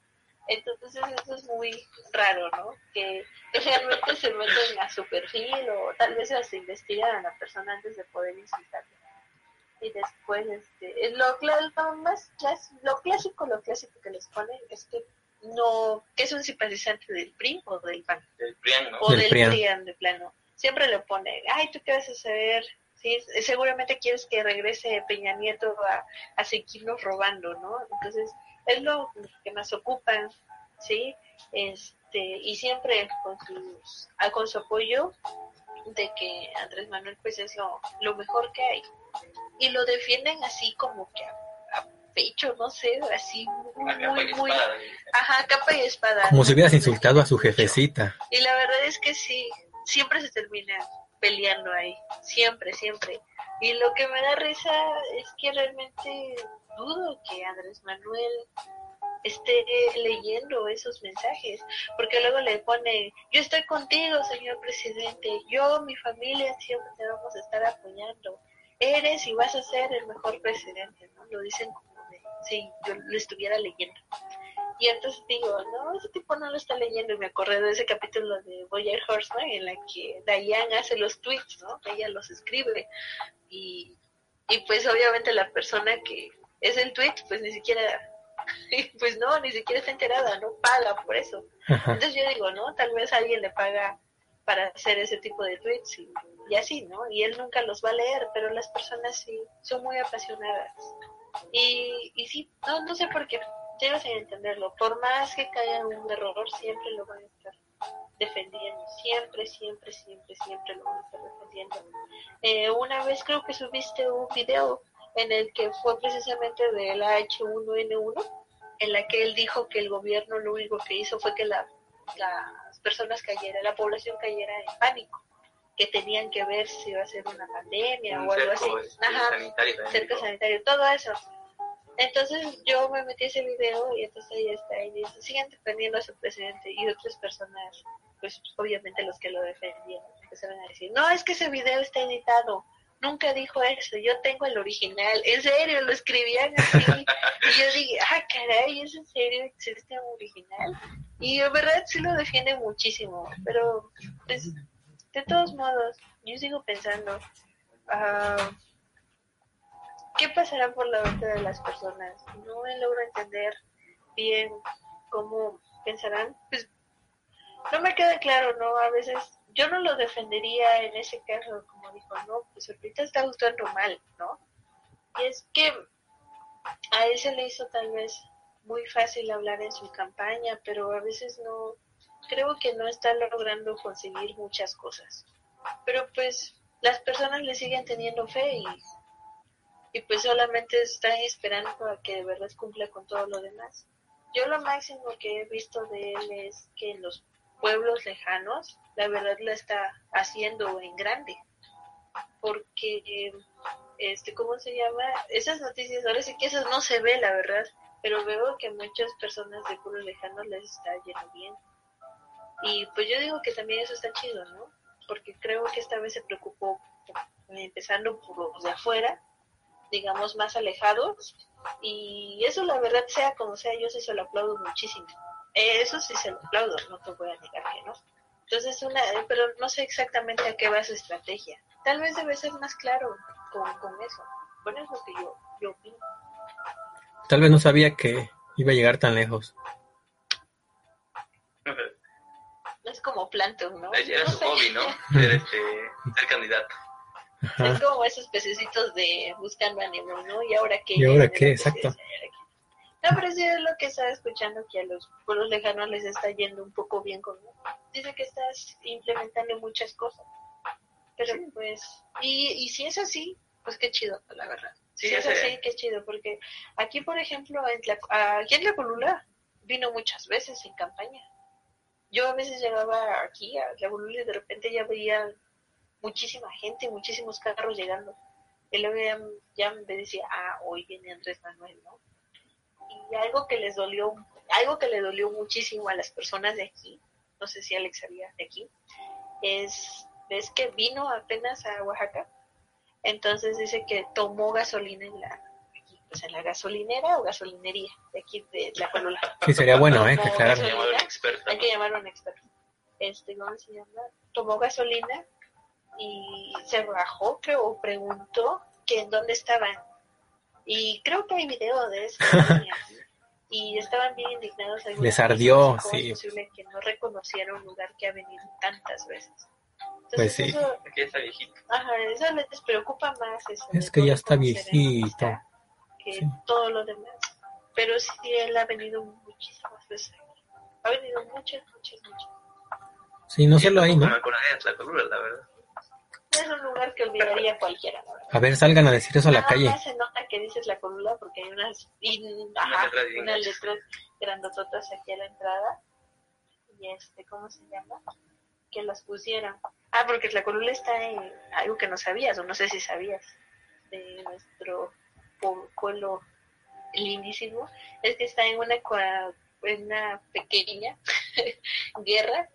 Entonces eso es muy raro, ¿no? Que, realmente se meten a su perfil o tal vez se investigan a la persona antes de poder insultarle. Y después, este, lo, lo, más lo clásico, lo clásico que les ponen es que no, que es un simpatizante del PRI o del PAN.
Del PRIAN, ¿no?
O del, PRIAN. de plano. Siempre le pone, ay, ¿tú qué vas a saber? Sí, seguramente quieres que regrese Peña Nieto a, a seguirnos robando, ¿no? Entonces, es lo que más ocupan, ¿sí? Este, y siempre con, sus, con su apoyo de que Andrés Manuel pues es lo, lo mejor que hay. Y lo defienden así como que pecho, no sé, así muy, muy, muy, ajá, capa y espada.
Como si hubieras insultado a su jefecita.
Y la verdad es que sí, siempre se termina peleando ahí, siempre, siempre. Y lo que me da risa es que realmente dudo que Andrés Manuel esté leyendo esos mensajes, porque luego le pone, yo estoy contigo, señor presidente, yo, mi familia, siempre te vamos a estar apoyando, eres y vas a ser el mejor presidente, ¿no? Lo dicen si yo lo estuviera leyendo. Y entonces digo, no, ese tipo no lo está leyendo. Y me acordé de ese capítulo de Boyer Horseman en la que Diane hace los tweets, ¿no? Ella los escribe. Y, y pues obviamente la persona que es el tweet, pues ni siquiera, pues no, ni siquiera está enterada, no paga por eso. Entonces yo digo, ¿no? Tal vez alguien le paga para hacer ese tipo de tweets y, y así, ¿no? Y él nunca los va a leer, pero las personas sí son muy apasionadas. Y, y sí, no, no sé por qué, llego sin entenderlo. Por más que caiga en un error, siempre lo van a estar defendiendo. Siempre, siempre, siempre, siempre lo van a estar defendiendo. Eh, una vez creo que subiste un video en el que fue precisamente de la H1N1, en la que él dijo que el gobierno lo único que hizo fue que la, las personas cayeran, la población cayera en pánico que tenían que ver si iba a ser una pandemia o algo así.
Este, Ajá, sanitario,
cerco sanitario, todo eso. Entonces yo me metí a ese video y entonces ahí está y dice, siguen defendiendo a su presidente y otras personas, pues obviamente los que lo defendían, empezaron a decir, no, es que ese video está editado, nunca dijo eso, yo tengo el original, en serio, lo escribían así, y yo dije, ah, caray, ¿es en serio existe un original? Y en verdad sí lo defiende muchísimo, pero pues de todos modos, yo sigo pensando, uh, ¿qué pasará por la mente de las personas? No me logro entender bien cómo pensarán. Pues no me queda claro, ¿no? A veces yo no lo defendería en ese caso, como dijo, no, pues ahorita está gustando mal, ¿no? Y es que a él se le hizo tal vez muy fácil hablar en su campaña, pero a veces no, creo que no está logrando conseguir muchas cosas. Pero pues las personas le siguen teniendo fe y, y pues solamente están esperando a que de verdad cumpla con todo lo demás. Yo lo máximo que he visto de él es que en los pueblos lejanos, la verdad la está haciendo en grande. Porque, este, ¿cómo se llama? Esas noticias, ahora sí que esas no se ve, la verdad, pero veo que muchas personas de pueblos lejanos les está yendo bien. Y pues yo digo que también eso está chido, ¿no? Porque creo que esta vez se preocupó empezando por los de afuera, digamos más alejados, y eso la verdad sea como sea, yo sí se lo aplaudo muchísimo. Eso sí se lo aplaudo, no te voy a negar que no. Entonces, una, pero no sé exactamente a qué va su estrategia. Tal vez debe ser más claro con, con eso. Bueno, es lo que yo, yo opino.
Tal vez no sabía que iba a llegar tan lejos.
Es como Planton, ¿no?
Era su hobby, ¿no? Ser, este, ser candidato.
Es como esos pececitos de buscando ánimo, ¿no? Y ahora qué.
¿Y ahora qué? Exacto.
No, pero sí es lo que estaba escuchando que a los pueblos lejanos les está yendo un poco bien con... Dice que estás implementando muchas cosas. Pero pues... Y, y si es así, pues qué chido, la verdad.
Sí,
Sí, eso
ese-
sí, qué chido, porque aquí, por ejemplo, en Tla- aquí en La Colula vino muchas veces en campaña. Yo a veces llegaba aquí a La Colula y de repente ya veía muchísima gente, muchísimos carros llegando. Y luego ya, me decía, ah, hoy viene Andrés Manuel, ¿no? Y algo que les dolió, algo que le dolió muchísimo a las personas de aquí, no sé si Alex sabía de aquí, es, ves que vino apenas a Oaxaca, entonces dice que tomó gasolina en la, pues en la gasolinera o gasolinería de aquí de la Colula.
Sí, sería bueno, ¿eh? Que
Tomó
aclarar.
Se llama un
gasolina,
experto.
hay que llamar a un experto. Este, ¿cómo se llama? Tomó gasolina y se bajó, creo, o preguntó que en dónde estaban. Y creo que hay video de eso. y estaban bien indignados.
Les ardió,
dicen, ¿cómo
sí.
Es posible que no reconociera un lugar que ha venido tantas veces. Entonces,
Pues sí.
Eso,
Aquí está viejito.
ajá, eso les preocupa más. Eso,
Es que ya está viejito.
está Que
Sí.
todo lo demás. Pero sí, él ha venido muchísimas veces. aquí. Ha venido muchas, muchas, muchas.
Sí, no solo ahí, ¿no?
me acordaría de Tlacolula, la verdad.
Es un lugar que olvidaría cualquiera.
A ver, salgan a decir eso a la calle.
más se nota que dices la colula porque hay unas,
Unas
ajá,
letras
unas grandototas aquí a la entrada. Y este, ¿cómo se llama? Que las pusieron. Ah, porque la colula está en algo que no sabías, o no sé si sabías, de nuestro pueblo lindísimo, es que está en una, en una pequeña guerra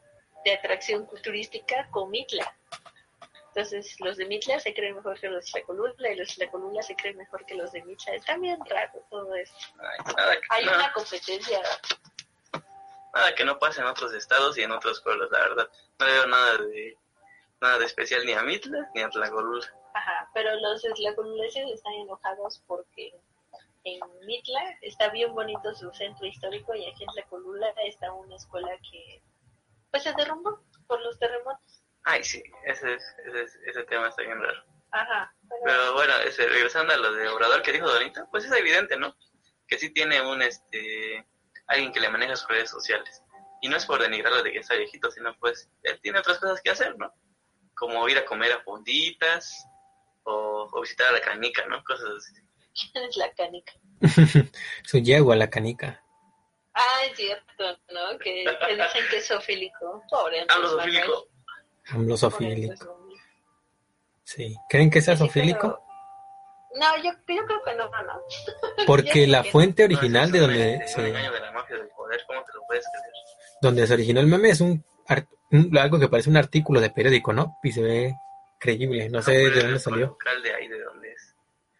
de atracción turística con Mitla. Entonces, los de Mitla se creen mejor que los de la Colula y los de la Colula se creen mejor que los de Mitla. Está bien raro todo esto.
Ay, nada, que-
Hay
no,
una competencia.
nada que no pase en otros estados y en otros pueblos, la verdad. No veo nada de nada de especial ni a Mitla ni a Tlacolula.
Ajá, pero los eslacolulenses están enojados porque en Mitla está bien bonito su centro histórico y aquí en la Colula está una escuela que pues se derrumbó por los terremotos.
Ay, sí, ese, ese, ese tema está bien raro.
Ajá, pero,
Pero bueno, ese, regresando a lo de Obrador que dijo Donita, pues es evidente, ¿no? Que sí tiene un, este, alguien que le maneja sus redes sociales. Y no es por denigrarlo de que está viejito, sino pues él tiene otras cosas que hacer, ¿no? Como ir a comer a fonditas o, o visitar a la canica, ¿no? Cosas así.
¿quién es la canica?
Su yegua, la canica.
Ah, es cierto, ¿no? Que, que dicen que es zoofílico. Pobre Andrés
Hablo
Manuel.
zoofílico.
Hablo
Pobre
sofílico.
Andrés Manuel.
Sí. ¿Creen que sea
Sí, pero- No, yo, yo creo que no, no, no.
Porque la fuente
No,
original
es
de donde
Un
se,
engaño de la mafia del poder, ¿cómo te lo puedes creer?
donde se originó el meme es un, un- algo que parece un artículo de periódico, ¿no? Y se ve creíble. No sé
pero
de dónde salió.
local de ahí, de dónde es.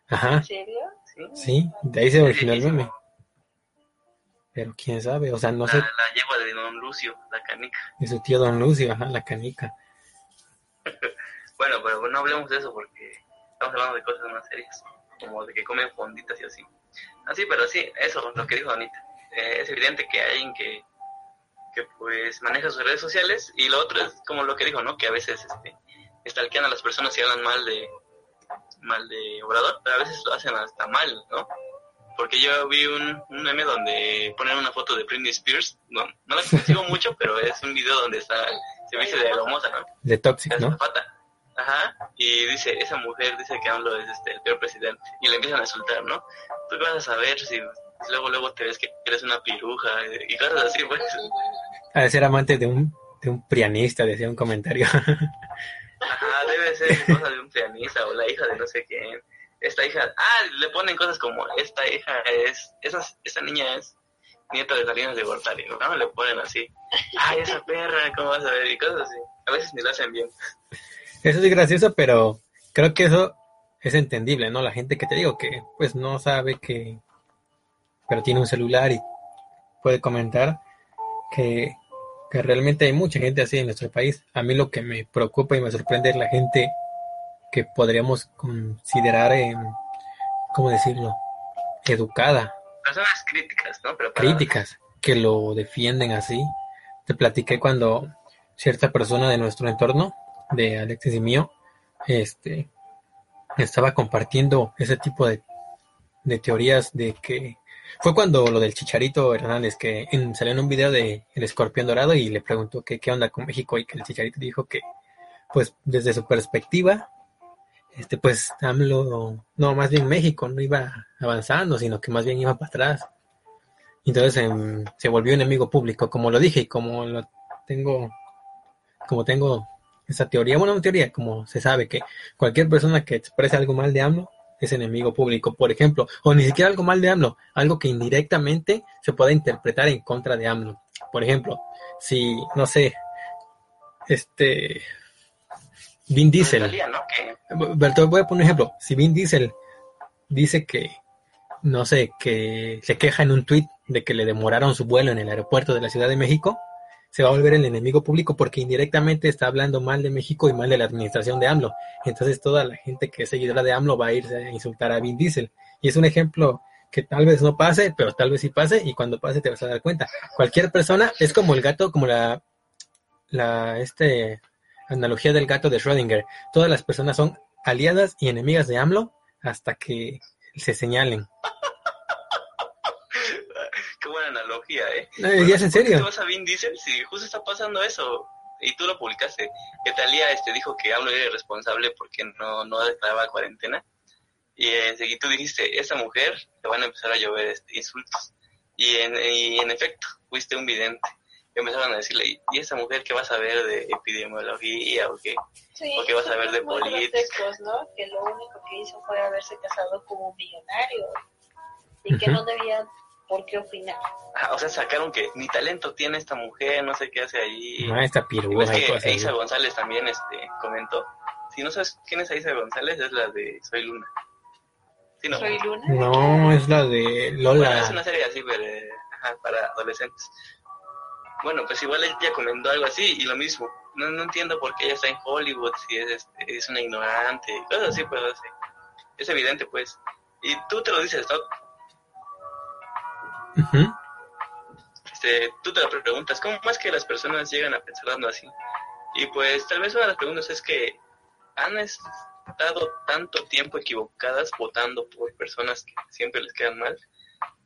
Ajá.
¿En serio?
¿Sí?
Sí, de ahí se originó el meme. Pero quién sabe, o sea, no
La,
sé,
la yegua de Don Lucio, la canica.
de su tío Don Lucio, ajá, la canica.
Bueno, pero no hablemos de eso porque estamos hablando de cosas más serias, como de que comen fonditas y así. Así, pero sí, eso, lo que dijo Anita. Eh, es evidente que hay alguien que, que pues maneja sus redes sociales y lo otro es como lo que dijo, ¿no? Que a veces este, stalkean a las personas y hablan mal de mal de Obrador, pero a veces lo hacen hasta mal, ¿no? Porque yo vi un, un meme donde ponen una foto de Britney Spears, no, no la consigo mucho, pero es un video donde está, se viste de hermosa, ¿no?
De Toxic,
es
¿no?
azafata. Ajá, y dice, esa mujer dice que AMLO es este, el peor presidente. Y le empiezan a insultar, ¿no? ¿Tú qué vas a saber si luego luego te ves que eres una piruja y cosas así, pues?
De ser amante de un, de un prianista, decía un comentario.
Ajá, debe ser esposa de un pianista o la hija de no sé quién. Esta hija, ah, le ponen cosas como, esta hija es, esa, esta niña es nieta de Salinas de Gortari, ¿no? Le ponen así, ay, esa perra, ¿cómo vas a ver? Y cosas así. A veces ni lo hacen bien.
Eso es gracioso, pero creo que eso es entendible, ¿no? La gente que te digo que pues no sabe que, pero tiene un celular y puede comentar que, que realmente hay mucha gente así en nuestro país. A mí lo que me preocupa y me sorprende es la gente que podríamos considerar, eh, ¿cómo decirlo? Educada,
Personas críticas, ¿no? Pero
críticas, que lo defienden así. Te platiqué cuando cierta persona de nuestro entorno, de Alexis y mío, este, estaba compartiendo ese tipo de, de teorías de que fue cuando lo del Chicharito Hernández, que salió en un video de El Escorpión Dorado y le preguntó que qué onda con México y que el Chicharito dijo que, pues desde su perspectiva, este pues AMLO, no, más bien México no iba avanzando, sino que más bien iba para atrás. Entonces em, se volvió enemigo público, como lo dije, y como lo tengo, como tengo esa teoría, bueno, una teoría, como se sabe que cualquier persona que exprese algo mal de AMLO es enemigo público, por ejemplo, o ni siquiera algo mal de AMLO, algo que indirectamente se pueda interpretar en contra de AMLO. Por ejemplo, si, no sé, este, Vin Diesel, voy a poner un ejemplo, si Vin Diesel dice que, no sé, que se queja en un tuit de que le demoraron su vuelo en el aeropuerto de la Ciudad de México, se va a volver el enemigo público porque indirectamente está hablando mal de México y mal de la administración de AMLO. Entonces toda la gente que es seguidora de AMLO va a irse a insultar a Vin Diesel. Y es un ejemplo que tal vez no pase, pero tal vez sí pase y cuando pase te vas a dar cuenta. Cualquier persona es como el gato, como la, la este, analogía del gato de Schrödinger. Todas las personas son aliadas y enemigas de AMLO hasta que se señalen
buena analogía, ¿eh?
es en serio.
¿Qué vas a Vin Diesel? Si justo está pasando eso, y tú lo publicaste, que Talía este, dijo que hablo era irresponsable porque no, no declaraba cuarentena, y enseguida tú dijiste, esa mujer te van a empezar a llover este, insultos. Y en, y en efecto, fuiste un vidente. Y empezaron a decirle, ¿y esa mujer qué vas a ver de epidemiología o qué? ¿O qué vas a ver de política?
¿no? Que lo único que hizo fue haberse casado como un millonario y que no debía ¿por qué opinar?
o sea, sacaron que ni talento tiene esta mujer, no sé qué hace ahí.
No, esta pirúa.
Es que Isa González también este, comentó. Si no sabes quién es Isa González, es la de Soy Luna.
¿Sí, no? ¿Soy Luna?
No, es la de Lola.
es una serie así pero, para adolescentes. Bueno, pues igual ella comentó algo así y lo mismo. No, no entiendo por qué ella está en Hollywood, si es, este, es una ignorante, cosas así, pues así. Es evidente, pues. Y tú te lo dices, ¿no? Este, tú te preguntas, ¿cómo es que las personas llegan a pensar así? Y pues tal vez una de las preguntas es que han estado tanto tiempo equivocadas votando por personas que siempre les quedan mal,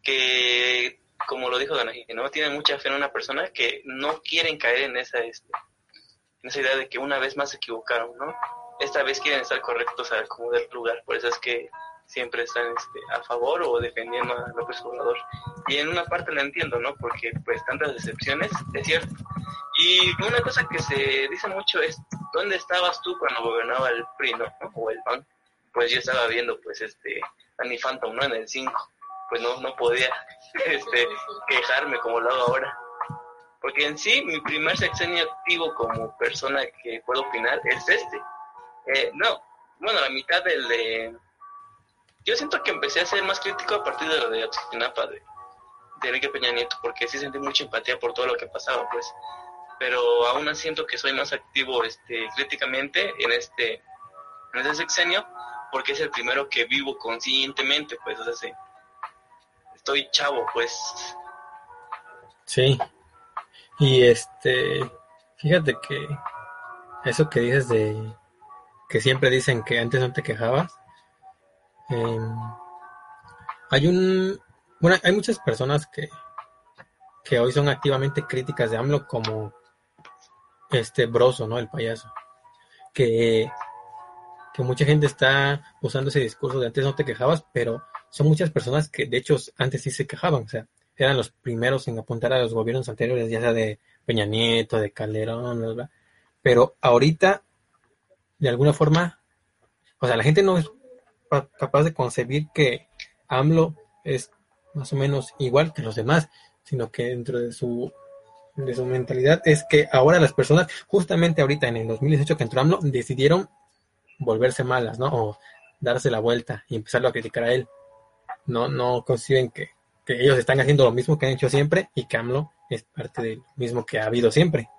que como lo dijo Danaji, ¿no? Tienen mucha fe en una persona que no quieren caer en esa, este, en esa idea de que una vez más se equivocaron, ¿no? Esta vez quieren estar correctos al como del lugar, por eso es que siempre están este, a favor o defendiendo a López Obrador. Y en una parte lo entiendo, ¿no? Porque pues tantas decepciones, es cierto. Y una cosa que se dice mucho es, ¿dónde estabas tú cuando gobernaba el PRI, ¿no? O el PAN. Pues yo estaba viendo pues este Annie Phantom, ¿no? En el 5. Pues no, no podía este, quejarme como lo hago ahora. Porque en sí, mi primer sexenio activo como persona que puedo opinar es este. Eh, no, bueno, la mitad del de yo siento que empecé a ser más crítico a partir de lo de Ayotzinapa, de, de Enrique Peña Nieto, porque sí sentí mucha empatía por todo lo que pasaba, pues. Pero aún así siento que soy más activo este, críticamente en este, en este sexenio, porque es el primero que vivo conscientemente, pues, o sea, sí, estoy chavo, pues.
Sí. Y este, fíjate que eso que dices de que siempre dicen que antes no te quejabas, Em, hay un, bueno, hay muchas personas que, que hoy son activamente críticas de AMLO como este Broso, ¿no? El payaso. Que, que mucha gente está usando ese discurso de antes no te quejabas, pero son muchas personas que de hecho antes sí se quejaban, o sea, eran los primeros en apuntar a los gobiernos anteriores, ya sea de Peña Nieto, de Calderón, pero ahorita, de alguna forma, o sea, la gente no es capaz de concebir que AMLO es más o menos igual que los demás, sino que dentro de su de su mentalidad es que ahora las personas, justamente ahorita en el 2018 que entró AMLO, decidieron volverse malas, ¿no? O darse la vuelta y empezarlo a criticar a él. No, no conciben que, que ellos están haciendo lo mismo que han hecho siempre y que AMLO es parte de lo mismo que ha habido siempre.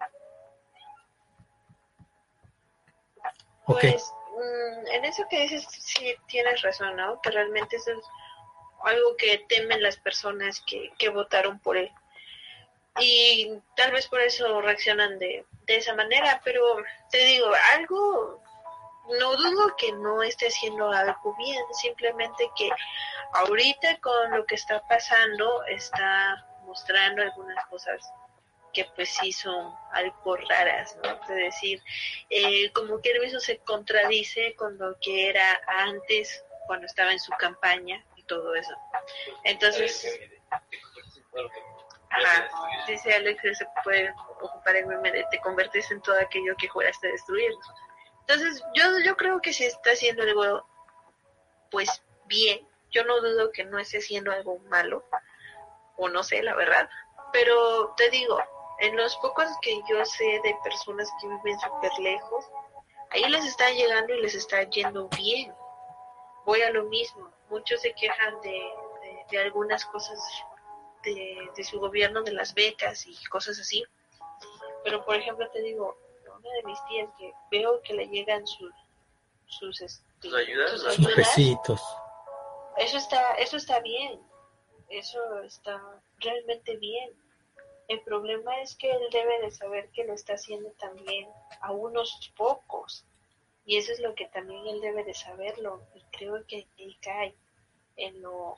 Pues, en eso que dices, sí tienes razón, ¿no? Que realmente eso es algo que temen las personas que, que votaron por él. Y tal vez por eso reaccionan de, de esa manera, pero te digo, algo, no dudo que no esté haciendo algo bien, simplemente que ahorita con lo que está pasando está mostrando algunas cosas que pues sí son algo raras, ¿no? Es decir, eh, como que mismo se contradice con lo que era antes, cuando estaba en su campaña y todo eso. Entonces, ajá, dice Alex se puede ocupar el meme de te convertiste en todo aquello que juraste destruir. Entonces, yo, yo creo que se está haciendo algo, pues, bien. Yo no dudo que no esté haciendo algo malo, o no sé, la verdad. Pero te digo, en los pocos que yo sé de personas que viven súper lejos, ahí les está llegando y les está yendo bien. Voy a lo mismo. Muchos se quejan de, de, algunas cosas de, de, su gobierno, de las becas y cosas así. Pero, por ejemplo, te digo, una de mis tías que veo que le llegan sus, sus, este,
ayudas,
sus besitos.
Eso está, eso está bien. Eso está realmente bien. El problema es que él debe de saber que lo está haciendo también a unos pocos. Y eso es lo que también él debe de saberlo. Y creo que él cae en lo,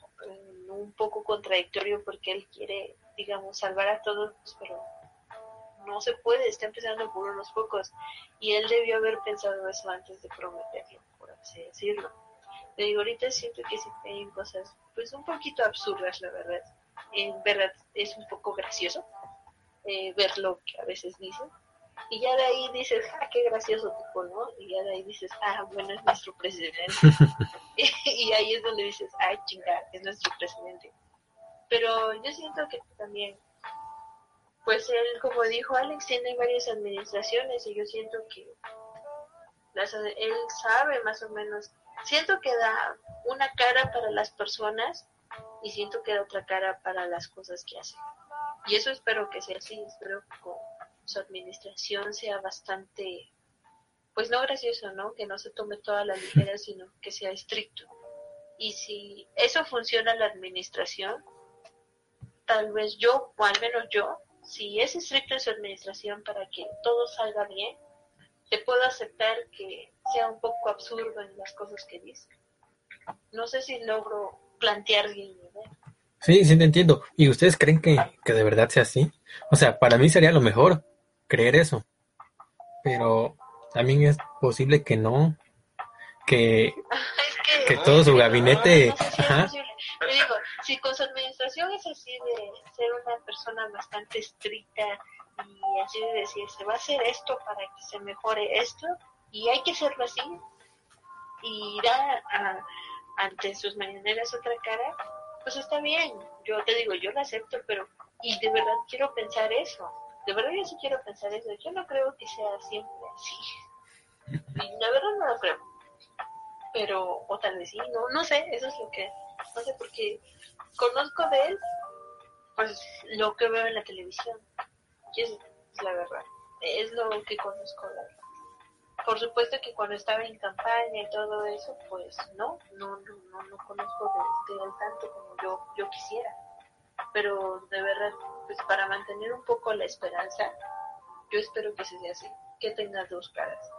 un poco contradictorio porque él quiere, digamos, salvar a todos, pero no se puede, está empezando por unos pocos. Y él debió haber pensado eso antes de prometerlo, por así decirlo. Le digo, ahorita siento que sí hay cosas, pues un poquito absurdas, la verdad en verdad es un poco gracioso eh, ver lo que a veces dicen. Y ya de ahí dices, ah, qué gracioso tipo, ¿no? Y ya de ahí dices, ah, bueno, es nuestro presidente. y ahí es donde dices, ay, chinga, es nuestro presidente. Pero yo siento que también, pues él, como dijo Alex, tiene varias administraciones y yo siento que las, él sabe más o menos, siento que da una cara para las personas y siento que da otra cara para las cosas que hace. Y eso espero que sea así, espero que con su administración sea bastante, pues no gracioso, ¿no? Que no se tome toda la ligera, sino que sea estricto. Y si eso funciona en la administración, tal vez yo, o al menos yo, si es estricto en su administración para que todo salga bien, te puedo aceptar que sea un poco absurdo en las cosas que dice. No sé si logro plantear bien.
Sí, sí te entiendo. ¿Y ustedes creen que, que de verdad sea así? O sea, para mí sería lo mejor creer eso. Pero también es posible que no. Que, que, todo su gabinete...
digo, si con su administración es así de ser una persona bastante estricta y así de decir, se va a hacer esto para que se mejore esto, y hay que hacerlo así, y da a, ante sus mañaneras otra cara, pues está bien. Yo te digo, yo lo acepto, pero y de verdad quiero pensar eso. De verdad yo sí quiero pensar eso. Yo no creo que sea siempre así. Y la verdad no lo creo. Pero, o tal vez sí, no, no sé, eso es lo que, no sé, porque conozco de él, pues lo que veo en la televisión. Y es, la verdad, es lo que conozco de él por supuesto que cuando estaba en campaña y todo eso, pues no, no, no, no conozco de, de tanto como yo, yo quisiera. Pero de verdad, pues para mantener un poco la esperanza, yo espero que sea así, que tenga dos caras.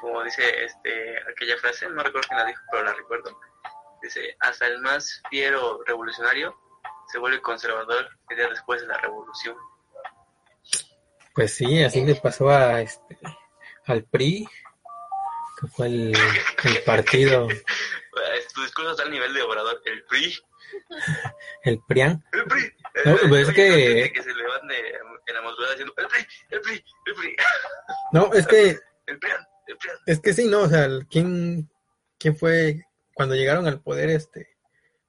Como dice este aquella frase, no recuerdo quién la dijo, pero la recuerdo. Dice, hasta el más fiero revolucionario se vuelve conservador el día después de la revolución.
Pues sí, así le pasó a este al PRI, que fue el, el partido.
Tu discurso está al nivel de obrador. El PRI.
El PRIAN.
El PRI.
No, pues es que...
que se levante en la madrugada diciendo el PRI, el PRI, el PRI.
No, es que...
El PRIAN, el PRIAN.
Es que sí, no, o sea, ¿quién, quién fue cuando llegaron al poder este?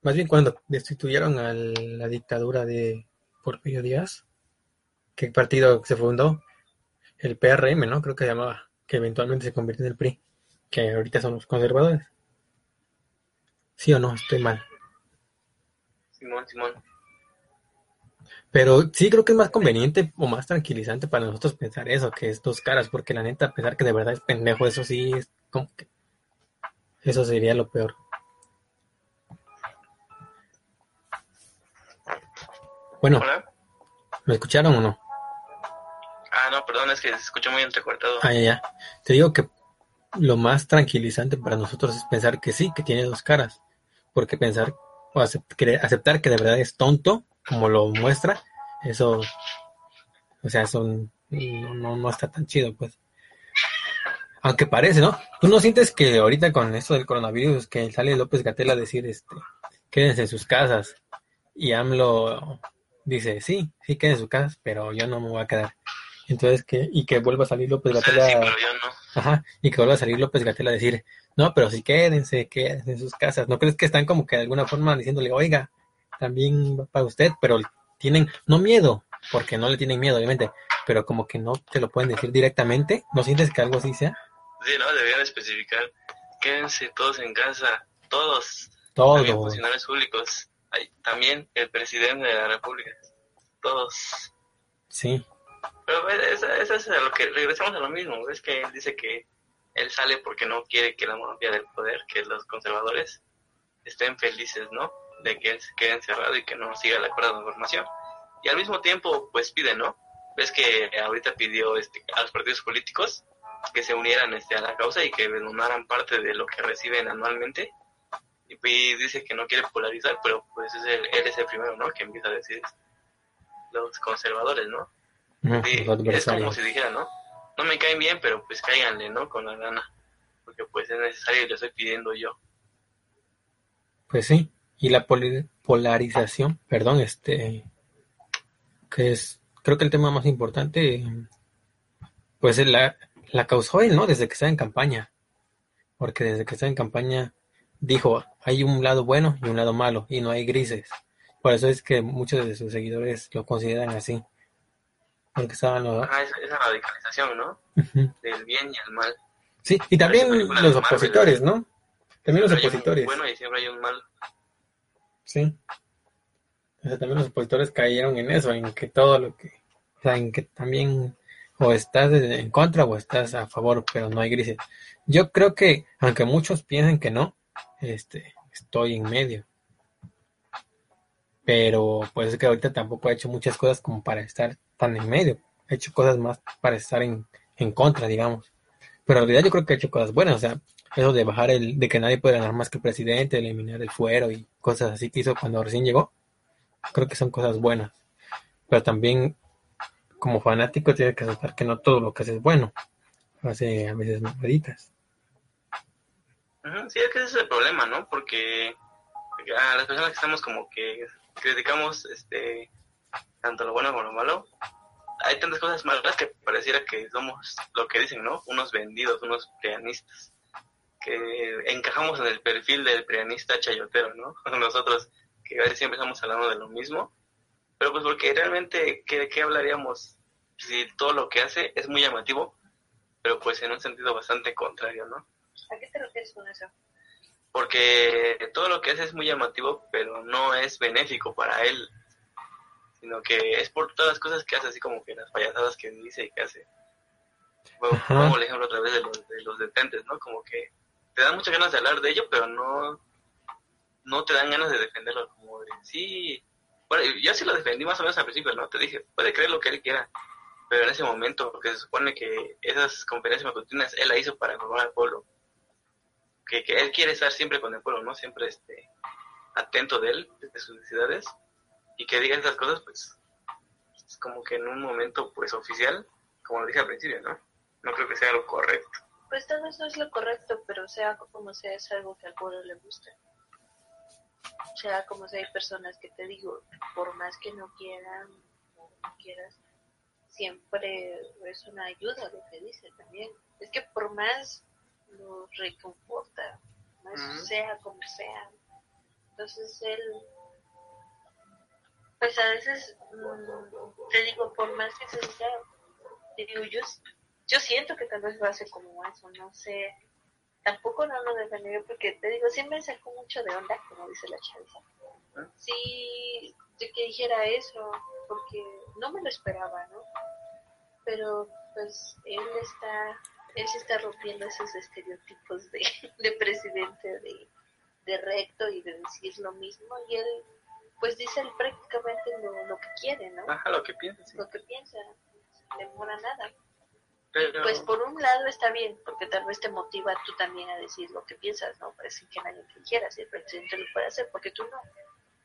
Más bien cuando destituyeron a la dictadura de Porfirio Díaz. ¿Qué partido se fundó? El PRM, ¿no? Creo que se llamaba que eventualmente se convierte en el PRI, que ahorita son los conservadores. ¿Sí o no? Estoy mal.
Simón, Simón.
Pero sí creo que es más conveniente o más tranquilizante para nosotros pensar eso, que es dos caras, porque la neta, pensar que de verdad es pendejo, eso sí es como que... Eso sería lo peor. Bueno, ¿me escucharon o no?
Ah, no, perdón, es que se escuchó muy entrecortado.
Ah, ya, ya. Te digo que lo más tranquilizante para nosotros es pensar que sí, que tiene dos caras. Porque pensar o aceptar que de verdad es tonto, como lo muestra, eso O sea, son no, no, no está tan chido, pues. Aunque parece, ¿no? ¿Tú no sientes que ahorita con esto del coronavirus, que sale López Gatela a decir, este, quédense en sus casas? Y AMLO dice, sí, sí, quédense en sus casas, pero yo no me voy a quedar. Entonces, que, y que vuelva a salir López Gatela.
Sí, yo no.
Ajá, y que vuelva a salir López Gatela a decir, no, pero sí quédense, quédense en sus casas. ¿No crees que están como que de alguna forma diciéndole, oiga, también va para usted, pero tienen, no miedo, porque no le tienen miedo, obviamente, pero como que no te lo pueden decir directamente? ¿No sientes que algo así sea?
Sí, no, deberían especificar. Quédense todos en casa, todos.
Todos.
También funcionarios públicos. También el presidente de la República. Todos.
Sí.
Pero eso, eso es a lo que regresamos a lo mismo. Es que él dice que él sale porque no quiere que la monarquía del poder, que los conservadores estén felices, ¿no? De que él se quede encerrado y que no siga la cuerda de información. Y al mismo tiempo, pues pide, ¿no? Ves que ahorita pidió este, a los partidos políticos que se unieran este, a la causa y que donaran parte de lo que reciben anualmente. Y, y dice que no quiere polarizar, pero pues es el, él es el primero, ¿no? Que empieza a decir los conservadores, ¿no? Sí, es como si dijera, ¿no? No me caen bien, pero pues cáiganle, ¿no? Con la gana. Porque pues es necesario y lo estoy pidiendo yo.
Pues sí. Y la poli- polarización, perdón, este, que es, creo que el tema más importante, pues la, la causó él, ¿no? Desde que estaba en campaña. Porque desde que estaba en campaña dijo, hay un lado bueno y un lado malo, y no hay grises. Por eso es que muchos de sus seguidores lo consideran así. Porque estaban los...
Ah, esa, esa radicalización, ¿no? Del bien y el mal.
Sí, y también los
Marvel,
opositores, ¿no? También los opositores.
bueno y siempre hay un mal.
Sí. O sea, también los opositores cayeron en eso, en que todo lo que, o sea, en que también o estás en contra o estás a favor, pero no hay grises. Yo creo que, aunque muchos piensen que no, este, estoy en medio. Pero pues es que ahorita tampoco he hecho muchas cosas como para estar tan en medio. He hecho cosas más para estar en, en contra, digamos. Pero en realidad yo creo que he hecho cosas buenas, o sea, eso de bajar el, de que nadie puede ganar más que el presidente, eliminar el fuero y cosas así que hizo cuando recién llegó, creo que son cosas buenas. Pero también, como fanático, tienes que aceptar que no todo lo que hace es bueno. Hace a veces maldaditas.
Ujú, Sí, es que ese es el problema, ¿no? Porque a las personas que estamos como que criticamos este tanto lo bueno como lo malo, hay tantas cosas malas que pareciera que somos lo que dicen, ¿no? Unos vendidos, unos prianistas, que encajamos en el perfil del prianista chayotero, ¿no? Nosotros que siempre estamos hablando de lo mismo, pero pues porque realmente, ¿qué, qué hablaríamos si todo lo que hace es muy llamativo, pero pues en un sentido bastante contrario, ¿no?
¿A qué te refieres con eso?
Porque todo lo que hace es muy llamativo, pero no es benéfico para él, sino que es por todas las cosas que hace, así como que las payasadas que dice y que hace. Bueno. Pongo el ejemplo otra vez de los, de los detentes, ¿no? Como que te dan muchas ganas de hablar de ello, pero no, no te dan ganas de defenderlo, como de, sí, bueno, yo sí lo defendí más o menos al principio, ¿no? Te dije, puede creer lo que él quiera, pero en ese momento, porque se supone que esas conferencias matutinas él la hizo para informar al pueblo, que, que él quiere estar siempre con el pueblo, ¿no? Siempre este, atento de él, de sus necesidades, y que diga esas cosas, pues, es como que en un momento, pues, oficial, como lo dije al principio, ¿no? No creo que sea lo correcto.
Pues tal vez no es lo correcto, pero sea como sea, es algo que al pueblo le gusta. Sea como sea, hay personas que te digo, por más que no quieran o no quieras, siempre es una ayuda lo que dice también. Es que por más lo reconforta, más
Ujú.
sea como sea. Entonces él, pues a veces, mm, te digo, por más que se diga, te digo, yo, yo siento que tal vez va a ser como eso, no sé. Tampoco no lo defendería porque te digo, sí me sacó mucho de onda, como dice la chaviza. Sí, de que dijera eso, porque no me lo esperaba, ¿no? Pero pues él está, él se está rompiendo esos estereotipos de, de presidente de, de recto y de decir lo mismo y él pues dice él prácticamente lo, lo que quiere, ¿no?
Ajá, lo que piensas, sí.
Lo que piensa, no demora nada.
Pero,
Pues por un lado está bien, porque tal vez te motiva tú también a decir lo que piensas, ¿no? Parece que nadie te quiera, si el presidente lo puede hacer, porque tú no.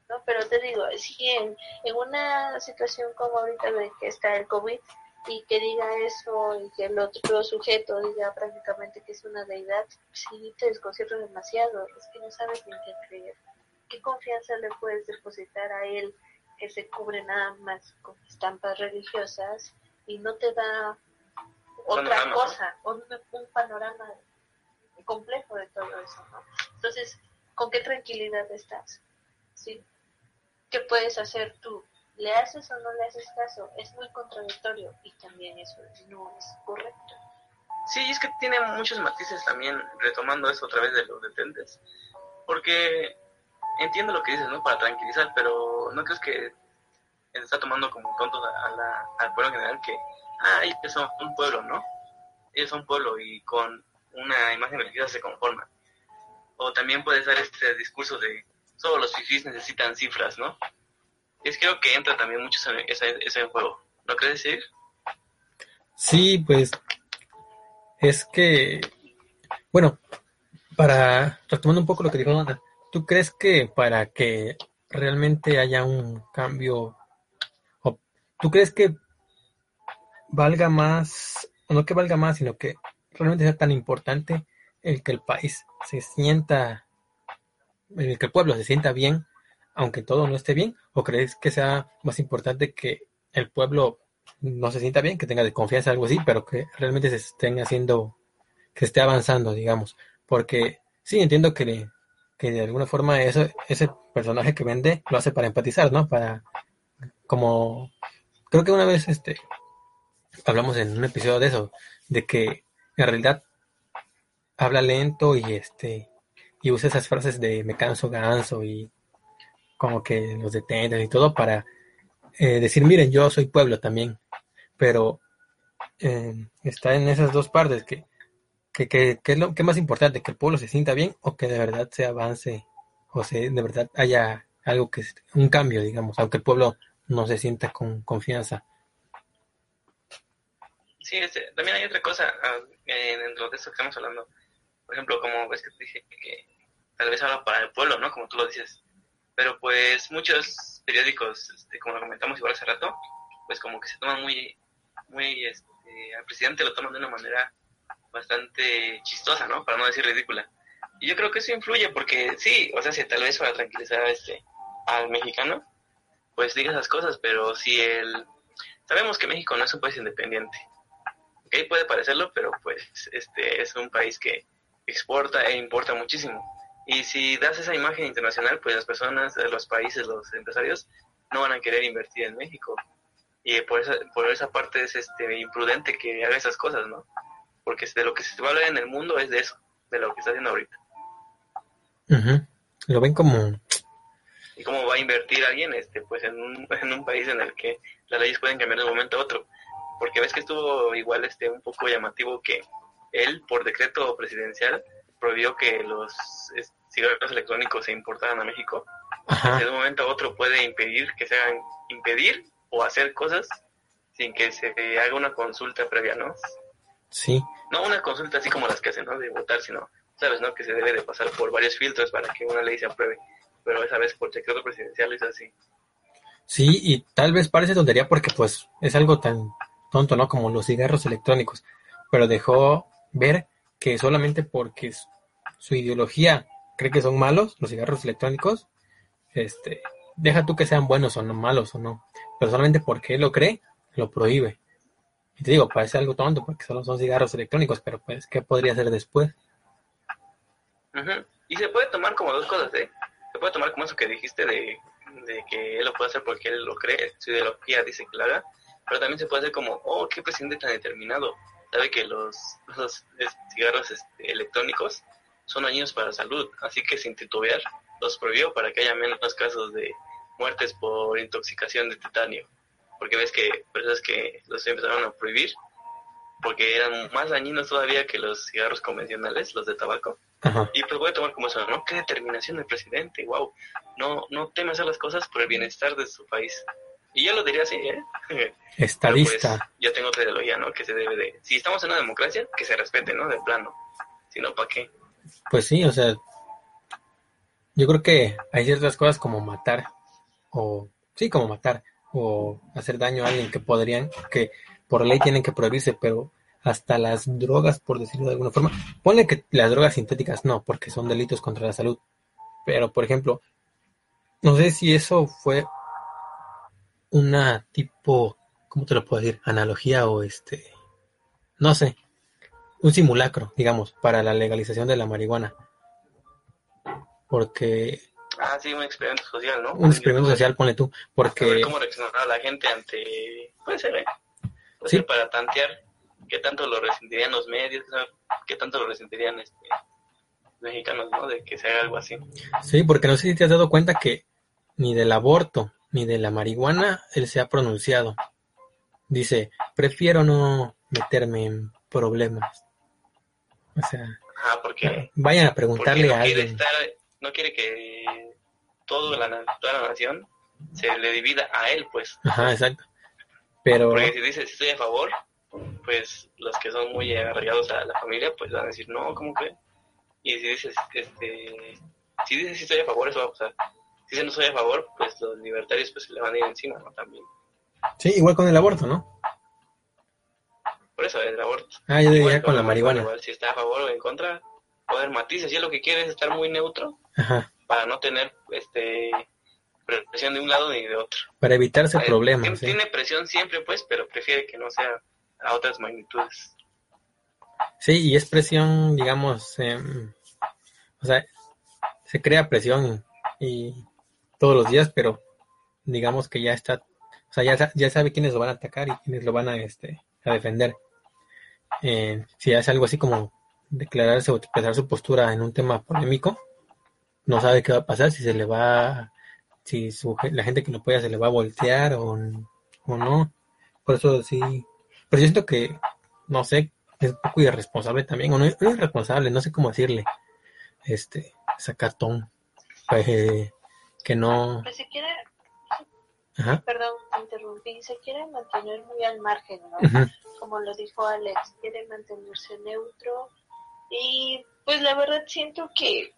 ¿no? Pero te digo, si en, en una situación como ahorita de que está el COVID y que diga eso y que el otro sujeto diga prácticamente que es una deidad, sí te desconcierto demasiado, es que no sabes en qué creer. ¿Qué confianza le puedes depositar a él que se cubre nada más con estampas religiosas y no te da otra cosa, un, un panorama complejo de todo eso, ¿no? Entonces, ¿con qué tranquilidad estás? ¿Sí? ¿Qué puedes hacer tú? ¿Le haces o no le haces caso? Es muy contradictorio y también eso no es correcto.
Sí, es que tiene muchos matices también, retomando eso otra vez de los detentes, porque entiendo lo que dices, ¿no? Para tranquilizar, pero ¿no crees que está tomando como tontos a, la, al pueblo en general que, ah, ellos son un pueblo, ¿no? Ellos son un pueblo y con una imagen religiosa se conforman. O también puede ser este discurso de solo los fifís necesitan cifras, ¿no? Es creo que entra también mucho ese, ese juego. ¿No crees decir?
Sí, pues es que, bueno, para retomando un poco lo que dijo Ana, ¿tú crees que para que realmente haya un cambio, o tú crees que valga más, o no que valga más, sino que realmente sea tan importante el que el país se sienta, el que el pueblo se sienta bien, aunque todo no esté bien? ¿O crees que sea más importante que el pueblo no se sienta bien, que tenga de confianza algo así, pero que realmente se estén haciendo, que esté avanzando, digamos? Porque sí, entiendo que, que de alguna forma eso, ese personaje que vende lo hace para empatizar, ¿no? Para, como, creo que una vez este hablamos en un episodio de eso, de que en realidad habla lento y este y usa esas frases de me canso ganso y como que los detenten y todo para eh, decir miren yo soy pueblo también pero eh, está en esas dos partes que que, que, es lo que más importante que el pueblo se sienta bien o que de verdad se avance o se de verdad haya algo que es un cambio digamos aunque el pueblo no se sienta con confianza
Sí, este, también hay otra cosa ah, dentro de eso que estamos hablando. Por ejemplo, como ves que te dije que tal vez habla para el pueblo, ¿no? Como tú lo dices. Pero pues muchos periódicos, este, como lo comentamos igual hace rato, pues como que se toman muy, muy, este, al presidente lo toman de una manera bastante chistosa, ¿no? Para no decir ridícula. Y yo creo que eso influye porque sí, o sea, si tal vez para tranquilizar este, al mexicano, pues diga esas cosas, pero si el... Sabemos que México no es un país independiente ok, puede parecerlo, pero pues este es un país que exporta e importa muchísimo. Y si das esa imagen internacional, pues las personas, los países, los empresarios no van a querer invertir en México. Y por esa, por esa parte es este imprudente que haga esas cosas, ¿no? Porque de lo que se va a hablar en el mundo es de eso, de lo que está haciendo ahorita.
Lo ven como...
¿Y cómo va a invertir alguien este pues en un, en un país en el que las leyes pueden cambiar de un momento a otro? porque ves que estuvo igual este un poco llamativo que él por decreto presidencial prohibió que los cigarros electrónicos se importaran a México. De un momento a otro puede impedir que se hagan impedir o hacer cosas sin que se haga una consulta previa, ¿no?
Sí.
No una consulta así como las que hacen, ¿no? De votar, sino, sabes, ¿no? Que se debe de pasar por varios filtros para que una ley se apruebe. Pero esa vez por decreto presidencial es así.
Sí, y tal vez parece tontería porque pues es algo tan tonto, ¿no? Como los cigarros electrónicos, pero dejó ver que solamente porque su ideología cree que son malos, los cigarros electrónicos, este, deja tú que sean buenos o no malos o no, pero solamente porque él lo cree, lo prohíbe. Y te digo, parece algo tonto porque solo son cigarros electrónicos, pero pues, ¿qué podría hacer después?
Y se puede tomar como dos cosas, ¿eh? Se puede tomar como eso que dijiste de, de que él lo puede hacer porque él lo cree, su ideología dice que lo haga, pero también se puede hacer como, oh, qué presidente tan determinado. Sabe que los, los cigarros este, electrónicos son dañinos para la salud, así que sin titubear los prohibió para que haya menos casos de muertes por intoxicación de titanio. Porque ves que personas que los empezaron a prohibir porque eran más dañinos todavía que los cigarros convencionales, los de tabaco. Y pues voy a tomar como eso, ¿no? Qué determinación del presidente, wow. No, no teme hacer las cosas por el bienestar de su país. Y yo lo diría así, ¿eh?
Estadista.
Pues, yo tengo otra ideología, ¿no? Que se debe de... Si estamos en una democracia, que se respete, ¿no? De plano. Si no, ¿para qué?
Pues sí, o sea... Yo creo que hay ciertas cosas como matar o sí, como matar o hacer daño a alguien que podrían, que por ley tienen que prohibirse, pero hasta las drogas, por decirlo de alguna forma, ponle que las drogas sintéticas no, porque son delitos contra la salud, pero por ejemplo, no sé si eso fue una tipo, ¿cómo te lo puedo decir? Analogía o este, no sé, un simulacro, digamos, para la legalización de la marihuana. Porque...
Ah, sí, un experimento social, ¿no?
Un experimento social, pone tú, porque...
cómo reaccionará la gente ante... Puede ser, ¿eh? Puede ser para tantear qué tanto lo resentirían los medios, qué tanto lo resentirían este, mexicanos, ¿no? De que se haga algo así.
Sí, porque no sé si te has dado cuenta que ni del aborto ni de la marihuana él se ha pronunciado. Dice, prefiero no meterme en problemas. O sea,
ah, porque,
vayan a preguntarle
no
a alguien.
no quiere que todo la, toda la nación se le divida a él, pues.
Ajá, exacto. Pero...
Porque si dice, si estoy a favor, pues los que son muy arraigados a la familia, pues van a decir, no, ¿cómo que? Y si dices, este, si dices estoy a favor, eso va a pasar. Si no estoy a favor, pues los libertarios pues se le van a ir encima, ¿no? También.
Sí, igual con el aborto, ¿no?
Por eso, el aborto.
Ah, yo diría con, la marihuana. Igual,
si está a favor o en contra, poder matices. Si es lo que quiere es estar muy neutro, para no tener, este, presión de un lado ni de otro.
Para evitarse problemas.
Tiene, presión siempre, pues, pero prefiere que no sea a otras magnitudes.
Sí, y es presión, digamos, em, o sea, se crea presión y todos los días, pero digamos que ya está, o sea, ya, sabe quiénes lo van a atacar y quiénes lo van a, este, a defender. Eh, si hace algo así como declararse o expresar su postura en un tema polémico, no sabe qué va a pasar, si se le va, si su, la gente que lo apoya se le va a voltear o, o no. Por eso sí, pero yo siento que, no sé, es un poco irresponsable también, o no, no irresponsable, no sé cómo decirle, este, sacatón, pues, que no...
Pues se quiere, perdón, interrumpí, se quiere mantener muy al margen, ¿no? Como lo dijo Alex, quiere mantenerse neutro y pues la verdad siento que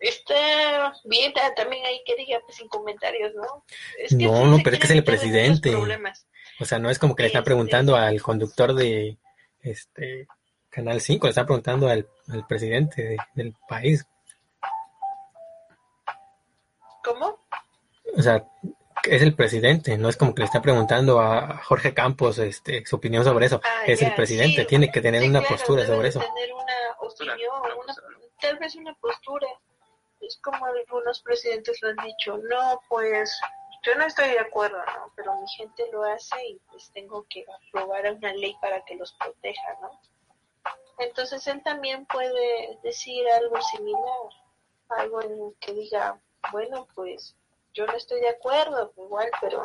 está bien, también hay que diga pues sin comentarios, ¿no?
no, no, pero es que es el presidente. O sea, no es como que le está preguntando al conductor de este Canal 5, le está preguntando al, presidente del país.
¿Cómo?
O sea, es el presidente, no es como que le está preguntando a Jorge Campos este, su opinión sobre eso. Ah, es el presidente, tiene que tener una postura sobre eso.
Tener una opinión, tal vez una postura. Es como algunos presidentes lo han dicho, no, pues yo no estoy de acuerdo, ¿no? Pero mi gente lo hace y pues tengo que aprobar una ley para que los proteja, ¿no? Entonces él también puede decir algo similar, algo en que diga, bueno, pues yo no estoy de acuerdo, igual, pero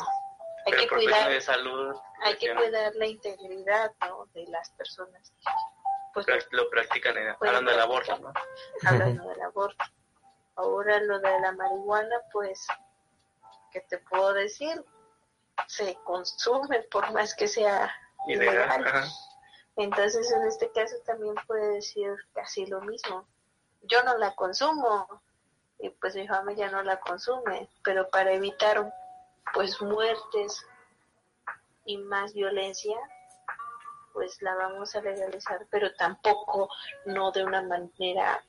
hay que cuidar,
de salud,
hay que cuidar la integridad, ¿no? De las personas.
Pues, lo practican hablando del aborto, ¿no?
Hablando del aborto. Ahora lo de la marihuana, pues ¿qué te puedo decir? Se consume por más que sea ilegal. Entonces, en este caso también puede decir casi lo mismo. Yo no la consumo y pues mi familia no la consume, pero para evitar pues muertes y más violencia, pues la vamos a legalizar, pero tampoco no de una manera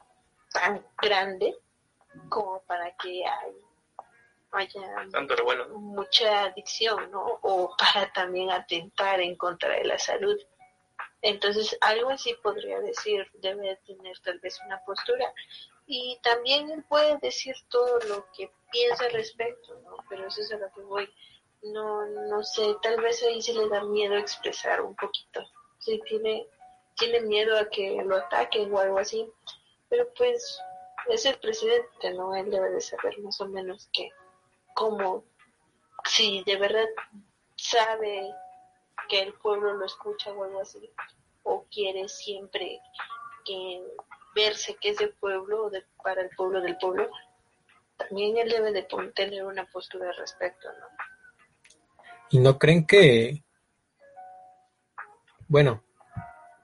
tan grande como para que hay haya mucha adicción, ¿no? O para también atentar en contra de la salud. Entonces, algo así podría decir, debe tener tal vez una postura. Y también él puede decir todo lo que piensa al respecto, ¿no? Pero eso es a lo que voy. No, no sé, tal vez ahí se le da miedo expresar un poquito. Si tiene, tiene miedo a que lo ataquen o algo así. Pero pues es el presidente, ¿no? Él debe de saber más o menos que como si de verdad sabe que el pueblo lo escucha o algo así, o quiere siempre que verse que es del pueblo de, para el pueblo del pueblo, también él debe de tener una postura al respecto, ¿no?
¿Y no creen que, bueno,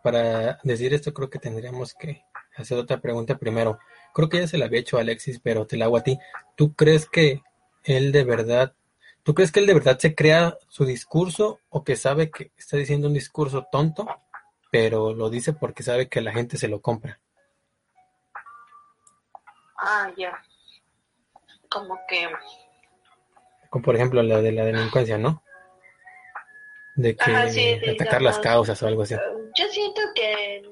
para decir esto creo que tendríamos que hacer otra pregunta primero. Creo que ya se la había hecho Alexis, pero te la hago a ti. ¿Tú crees que él de verdad ¿Tú crees que él de verdad se crea su discurso o que sabe que está diciendo un discurso tonto, pero lo dice porque sabe que la gente se lo compra?
Ah, ya. Como que...
Como por ejemplo la de la delincuencia, ¿no? De que
Ajá, sí,
atacar
digamos,
las causas o algo así.
Yo siento que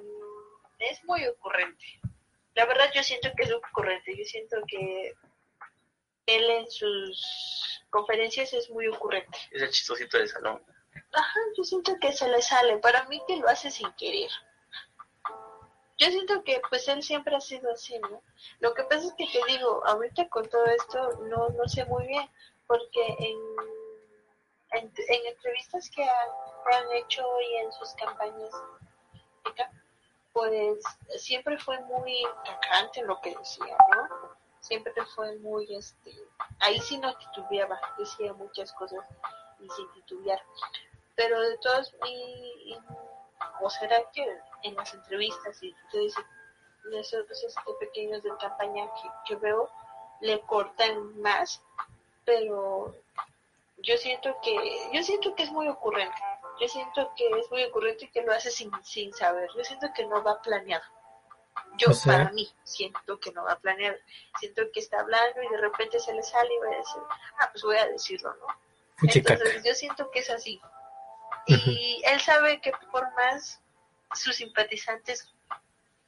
es muy ocurrente. La verdad yo siento que es ocurrente. Yo siento que él en sus conferencias es muy ocurrente.
Es el chistosito del salón.
Ajá, yo siento que se le sale. Para mí que lo hace sin querer. Yo siento que pues él siempre ha sido así, ¿no? Lo que pasa es que te digo, ahorita con todo esto no, no sé muy bien, porque en, en, en entrevistas que han, hecho y en sus campañas, pues siempre fue muy tajante lo que decía, ¿no? Siempre fue muy, este, ahí sí no titubeaba, decía muchas cosas y sin titubear. Pero de todos, y, y- o será que en las entrevistas y esos, esos pequeños de campaña que, que veo, le cortan más, pero yo siento que, yo siento que es muy ocurrente. Yo siento que es muy ocurrente y que lo hace sin, sin saber. Yo siento que no va planeado. Yo,
O sea-
para mí, siento que no va planeado. Siento que está hablando y de repente se le sale y va a decir, ah, pues voy a decirlo, ¿no? Entonces yo siento que es así. Y él sabe que por más sus simpatizantes,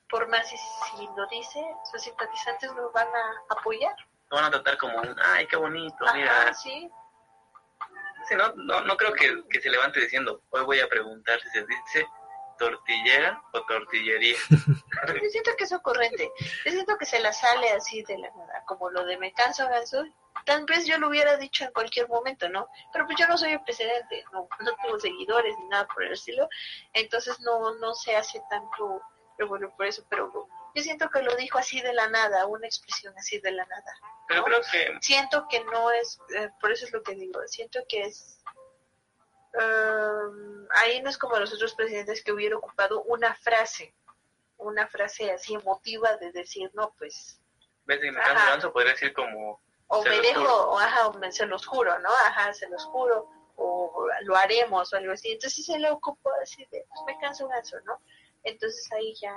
por más si, si lo dice, sus simpatizantes lo van a apoyar.
Lo van a tratar como un, ay, qué bonito, mira.
Ajá, sí.
Sí, no, no, no creo que, que se levante diciendo, hoy voy a preguntar si se dice tortillera o tortillería.
Yo siento que es ocurrente. Yo siento que se la sale así de la nada, como lo de me canso, ganso. Tal vez yo lo hubiera dicho en cualquier momento, ¿no? Pero pues yo no soy el presidente, no, no tengo seguidores ni nada por el estilo. Entonces no, no se hace tanto revuelo por eso. Pero yo siento que lo dijo así de la nada, una expresión así de la nada.
Pero creo que
siento que no es, eh, por eso es lo que digo, siento que es, um, ahí no es como los otros presidentes que hubiera ocupado una frase, una frase así emotiva de decir, no, pues,
en vez de me
Ajá.
canso ganso, podría decir como,
o me dejo,
juro.
o ajá, o me- se los juro, ¿no? Ajá, se los juro, o lo haremos, o algo así. Entonces se le ocupó así de, pues me canso ganso, ¿no? Entonces ahí ya,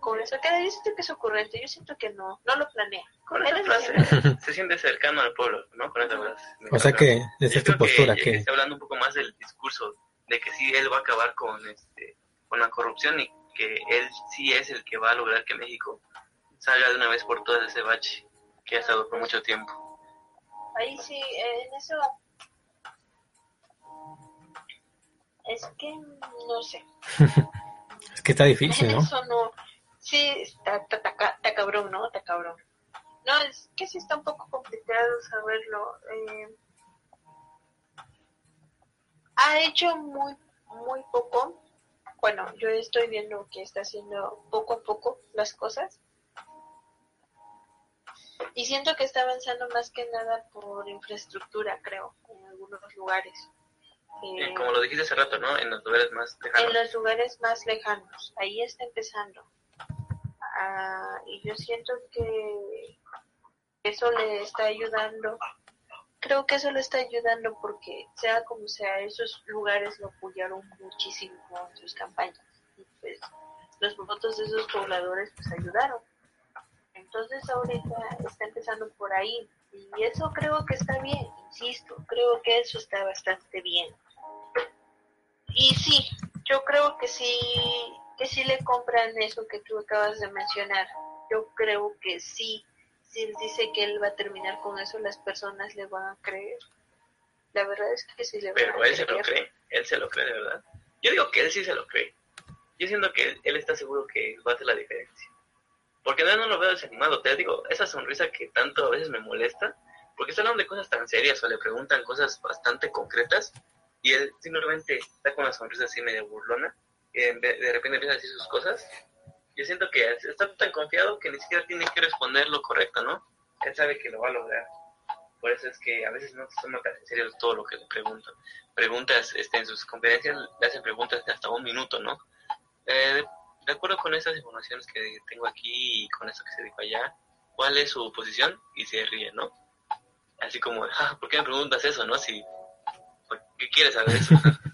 con eso queda, yo siento que es ocurrente, yo siento que no, no lo planea.
con
Él
esa
es
frase se siente cercano al pueblo, ¿no? Con esa frase.
O sea que esa es tu postura,
que,
que
está hablando un poco más del discurso, de que sí él va a acabar con este con la corrupción y que él sí es el que va a lograr que México salga de una vez por todas de ese bache que ha estado por mucho tiempo.
Ahí sí, eh, en eso. Es que no sé.
es que está difícil, ¿no?
eso no. Sí, está, está, está está cabrón, ¿no? Está cabrón. No, es que sí está un poco complicado saberlo. Eh, ha hecho muy, muy poco. Bueno, yo estoy viendo que está haciendo poco a poco las cosas. Y siento que está avanzando más que nada por infraestructura, creo, en algunos lugares. Eh,
como lo dijiste hace rato, ¿no? En los lugares más lejanos.
en los lugares más lejanos. Ahí está empezando. Ah, y yo siento que eso le está ayudando. Creo que eso le está ayudando porque, sea como sea, esos lugares lo apoyaron muchísimo en sus campañas. Y pues los votos de esos pobladores pues ayudaron. Entonces ahorita está empezando por ahí. Y eso creo que está bien, insisto, creo que eso está bastante bien. Y sí, yo creo que sí, que sí le compran eso que tú acabas de mencionar. Yo creo que sí, si él dice que él va a terminar con eso, las personas le van a creer. La verdad es que sí le van
Pero
a
él se lo
creer.
cree, él se lo cree de verdad. Yo digo que él sí se lo cree. Yo siento que él, él está seguro que va a hacer la diferencia. Porque no, no lo veo desanimado, te digo, esa sonrisa que tanto a veces me molesta, porque está hablando de cosas tan serias o le preguntan cosas bastante concretas y él simplemente está con una sonrisa así medio burlona y de, repente empieza a decir sus cosas. Yo siento que está tan confiado que ni siquiera tiene que responder lo correcto, ¿no? Él sabe que lo va a lograr. Por eso es que a veces no se toma tan en serio todo lo que le preguntan. Preguntas este, en sus conferencias, le hacen preguntas de hasta un minuto, ¿no? Eh, de, de acuerdo con esas informaciones que tengo aquí y con eso que se dijo allá, ¿cuál es su posición? Y se ríe, ¿no? Así como, ah, ¿por qué me preguntas eso, no? Si, ¿por ¿qué quieres saber eso?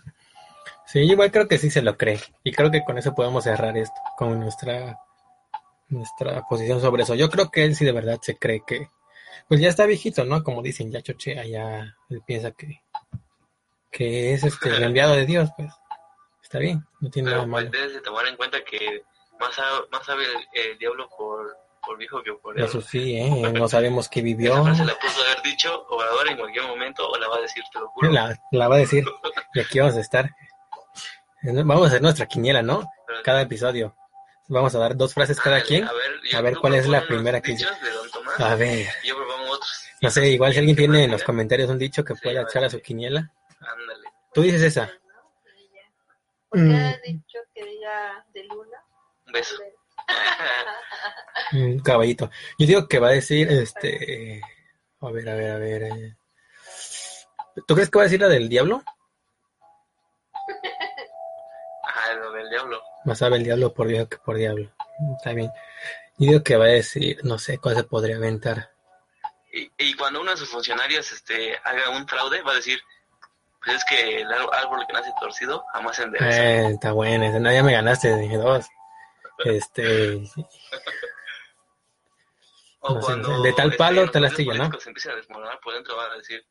Sí, igual creo que sí se lo cree. Y creo que con eso podemos cerrar esto, con nuestra, nuestra posición sobre eso. Yo creo que él sí de verdad se cree que, pues ya está viejito, ¿no? Como dicen, ya chochea, ya él piensa que, que es este el enviado de Dios, pues. Está bien, no tiene
Pero
nada
pues
malo.
debes de tomar en cuenta que más, sabe- más sabe el, el diablo por, por viejo que por él.
Eso sí, ¿eh? No sabemos qué vivió.
Esa frase la puso haber dicho Obrador en cualquier momento o la va a decir, te lo juro.
La, la va a decir. Y aquí vamos a estar. Vamos a hacer nuestra quiniela, ¿no?
Pero-
Cada episodio. Vamos a dar dos frases cada quien.
A ver,
A cuál es la primera que dice.
dichos de Don Tomás
A ver.
yo propongo otros.
No sé, igual si alguien tiene en los comentarios un dicho que
Sí,
pueda echar a su quiniela.
Ándale.
Tú dices esa.
Porque
Mm.
ha dicho que diga de luna.
Un beso.
Un caballito. Yo digo que va a decir, este... A ver, a ver, a ver. eh. ¿Tú crees que va a decir la del diablo? Más sabe el diablo por viejo que por diablo. Está bien. Yo digo que va a decir, no sé, cuál se podría aventar.
Y, y cuando uno de sus funcionarios este, haga un fraude, va a decir, pues es que el árbol- que nace torcido jamás se endereza.
Eh, está buena, esa. no, ya me ganaste, dije dos. Este,
o
no sé,
cuando
de tal
este,
palo,
los
tal astilla, ¿no?
se empiezan a desmoronar por dentro, van a decir,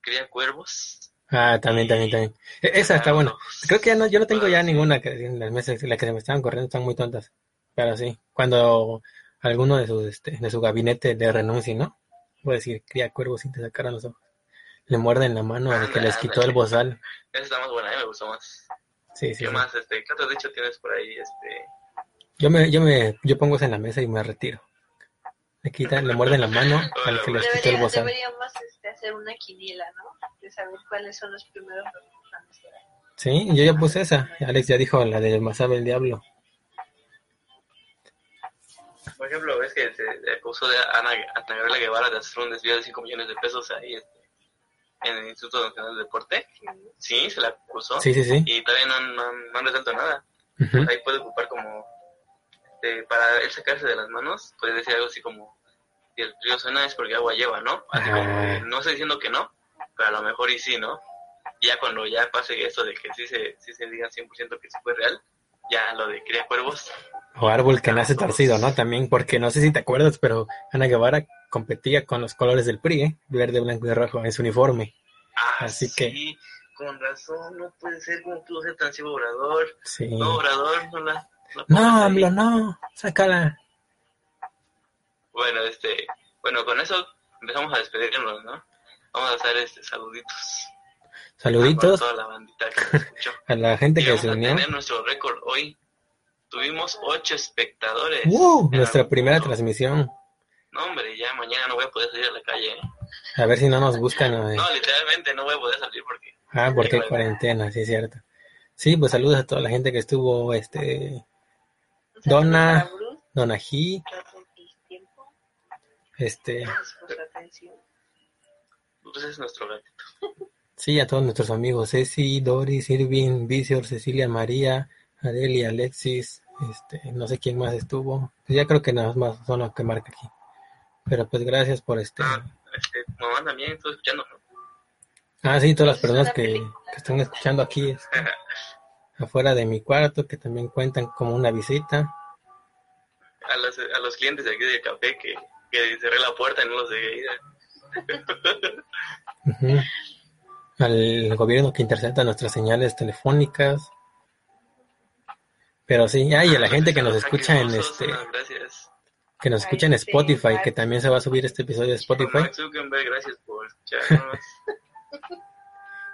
cría cuervos.
Ah, también, también, también. E- Esa está
Ah,
buena. Creo que ya no, yo no tengo
Ah,
ya
sí.
ninguna que en las mesas, las que se me estaban corriendo están muy tontas. Pero sí, cuando alguno de sus, este, de su gabinete le renuncie, ¿no? Voy a decir, cría cuervos y te sacaran los ojos. Le muerden la mano al que les quitó el bozal.
Esa está más buena, a mí me gustó más.
Sí, sí,
¿Qué
sí.
más? Este, ¿Qué otro dicho tienes por ahí? Este,
Yo me, yo me, yo pongo eso en la mesa y me retiro. Le quitan, le muerden la mano al que les quitó el
Debería-
bozal.
deberíamos este, hacer una quiniela, ¿no? De saber cuáles son los primeros.
Sí, yo ya puse esa. Alex ya dijo la de Más sabe el diablo.
por ejemplo, ves que se acusó de Ana, Ana Gabriela Guevara de hacer un desvío de 5 millones de pesos ahí este, en el Instituto Nacional del Deporte. Sí, se la acusó.
Sí, sí, sí.
Y todavía no, han- no, no han resuelto nada. Pues ahí puede ocupar como, este, para él sacarse de las manos, puede decir algo así como, si el río suena es porque agua lleva, ¿no? Así como,
Ah.
no estoy diciendo que no, pero a lo mejor y sí, ¿no? Y ya cuando ya pase esto de que sí se, sí se diga 100% que sí fue real, ya lo de cría cuervos,
O árbol que nace torcido, ¿no? También, porque no sé si te acuerdas, pero Ana Guevara competía con los colores del PRI, ¿eh? Verde, blanco y rojo en su uniforme.
ah,
Así que-
sí, con razón, no puede ser como pudo ser tan ciego Obrador.
Sí.
No, Obrador, no la... la
No. AMLO, no. Sácala.
Bueno, este, bueno, con eso empezamos a despedirnos, ¿no? Vamos a hacer este saluditos.
Saluditos
Para toda la bandita que nos escuchó.
a la gente
Y
que
vamos
se
a
unió.
tener nuestro récord hoy. Tuvimos ocho espectadores.
¡Uh!
En
Nuestra primera
punto.
transmisión.
No, hombre, ya mañana no voy a poder salir a la calle. ¿eh?
A ver si no nos buscan. ¿no?
No, literalmente no voy a poder salir porque...
Ah, porque hay cuarentena, sí es cierto. Sí, pues saludos a toda la gente que estuvo, este,
Un saludo
Donna.
para Bruce,
Donají,
gracias por tu tiempo,
este.
Pues es nuestro gatito.
sí, a todos nuestros amigos, Ceci, Doris, Irving, Vicior, Cecilia, María, Adelia, Alexis, este, no sé quién más estuvo. Ya creo que nada más son los que marca aquí. Pero pues gracias por este.
Ah, este, mamá también estoy escuchando.
Ah, sí, todas las personas que, que están escuchando aquí, este, afuera de mi cuarto, que también cuentan como una visita.
A los, a los clientes de aquí del café que, que cerré la puerta y no los dejé ir.
Al gobierno que intercepta nuestras señales telefónicas. Pero sí, ay, a la gente que nos escucha en este,
Gracias.
que nos escucha en Spotify, que también se va a subir este episodio de Spotify.
Gracias por escucharnos.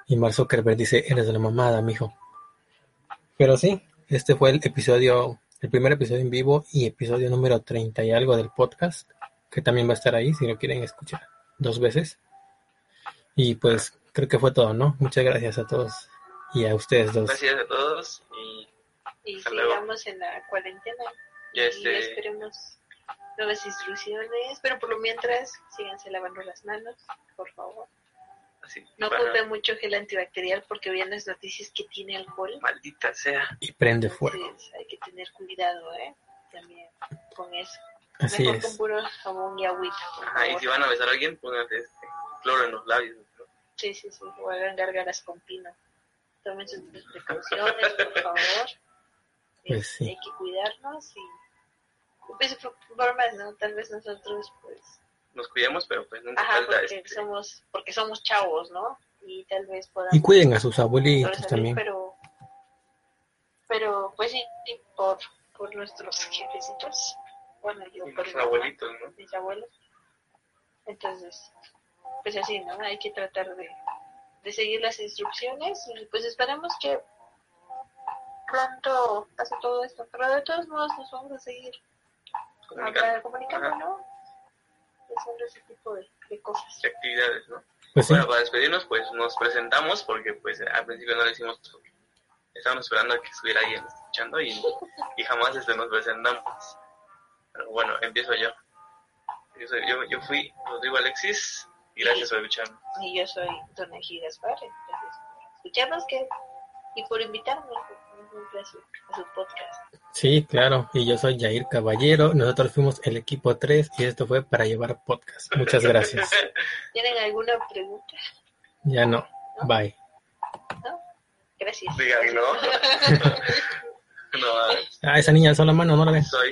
Y Mark Zuckerberg dice, eres de la mamada, mijo. Pero sí, este fue el episodio, el primer episodio en vivo y episodio número 30 y algo del podcast, que también va a estar ahí si lo quieren escuchar dos veces. Y pues creo que fue todo, ¿no? Muchas gracias a todos y a ustedes dos.
Gracias a todos y
Y sigamos en la cuarentena.
Ya
Y
este-
esperemos nuevas instrucciones, pero por lo mientras, síganse lavando las manos, por favor.
así.
No ocupen mucho gel antibacterial porque vean las noticias que tiene alcohol.
Maldita sea.
Y prende fuego.
Entonces hay que tener cuidado, ¿eh? También con eso.
Así
Mejor
es.
con puro jabón y agüita. por
Ajá, y si van a besar a alguien, pónganse este, cloro en los labios. ¿no?
Sí, sí, sí, o hagan gárgaras con pino. Tomen sus precauciones, por favor.
Pues
Este,
sí.
Hay que cuidarnos y pues formas, ¿no? Tal vez nosotros, pues,
Nos cuidemos, pero pues nunca
ajá,
falta
porque
este.
somos, porque somos chavos, ¿no? Y tal vez podamos
Y cuiden a sus abuelitos también.
pero, pero pues sí, sí, por, por nuestros jefecitos. Bueno, yo por
Los
mamá,
abuelitos, ¿no?
mis abuelos. Entonces, pues así, ¿no? Hay que tratar de, de seguir las instrucciones y pues esperemos que pronto pase todo esto. Pero de todos modos nos vamos a seguir comunicando. ¿no? Haciendo ese tipo de, de cosas.
de actividades, ¿no?
Pues sí.
Para despedirnos, pues nos presentamos porque pues al principio no lo hicimos porque estábamos esperando a que estuviera alguien escuchando y, y jamás este, nos presentamos. Bueno, empiezo yo. Yo, soy- yo, yo fui Rodrigo Alexis y gracias por escucharme.
Y yo soy Dona Gigas Gracias por escucharnos que, y por invitarnos a su, a su podcast.
Sí, claro. Y yo soy Jair Caballero. Nosotros fuimos el equipo 3 y esto fue para llevar podcast. Muchas gracias.
¿Tienen alguna pregunta?
Ya no. Bye.
¿No? Gracias.
Digan, ¿no? no,
Ah, esa niña alzó la mano, no la ves.
soy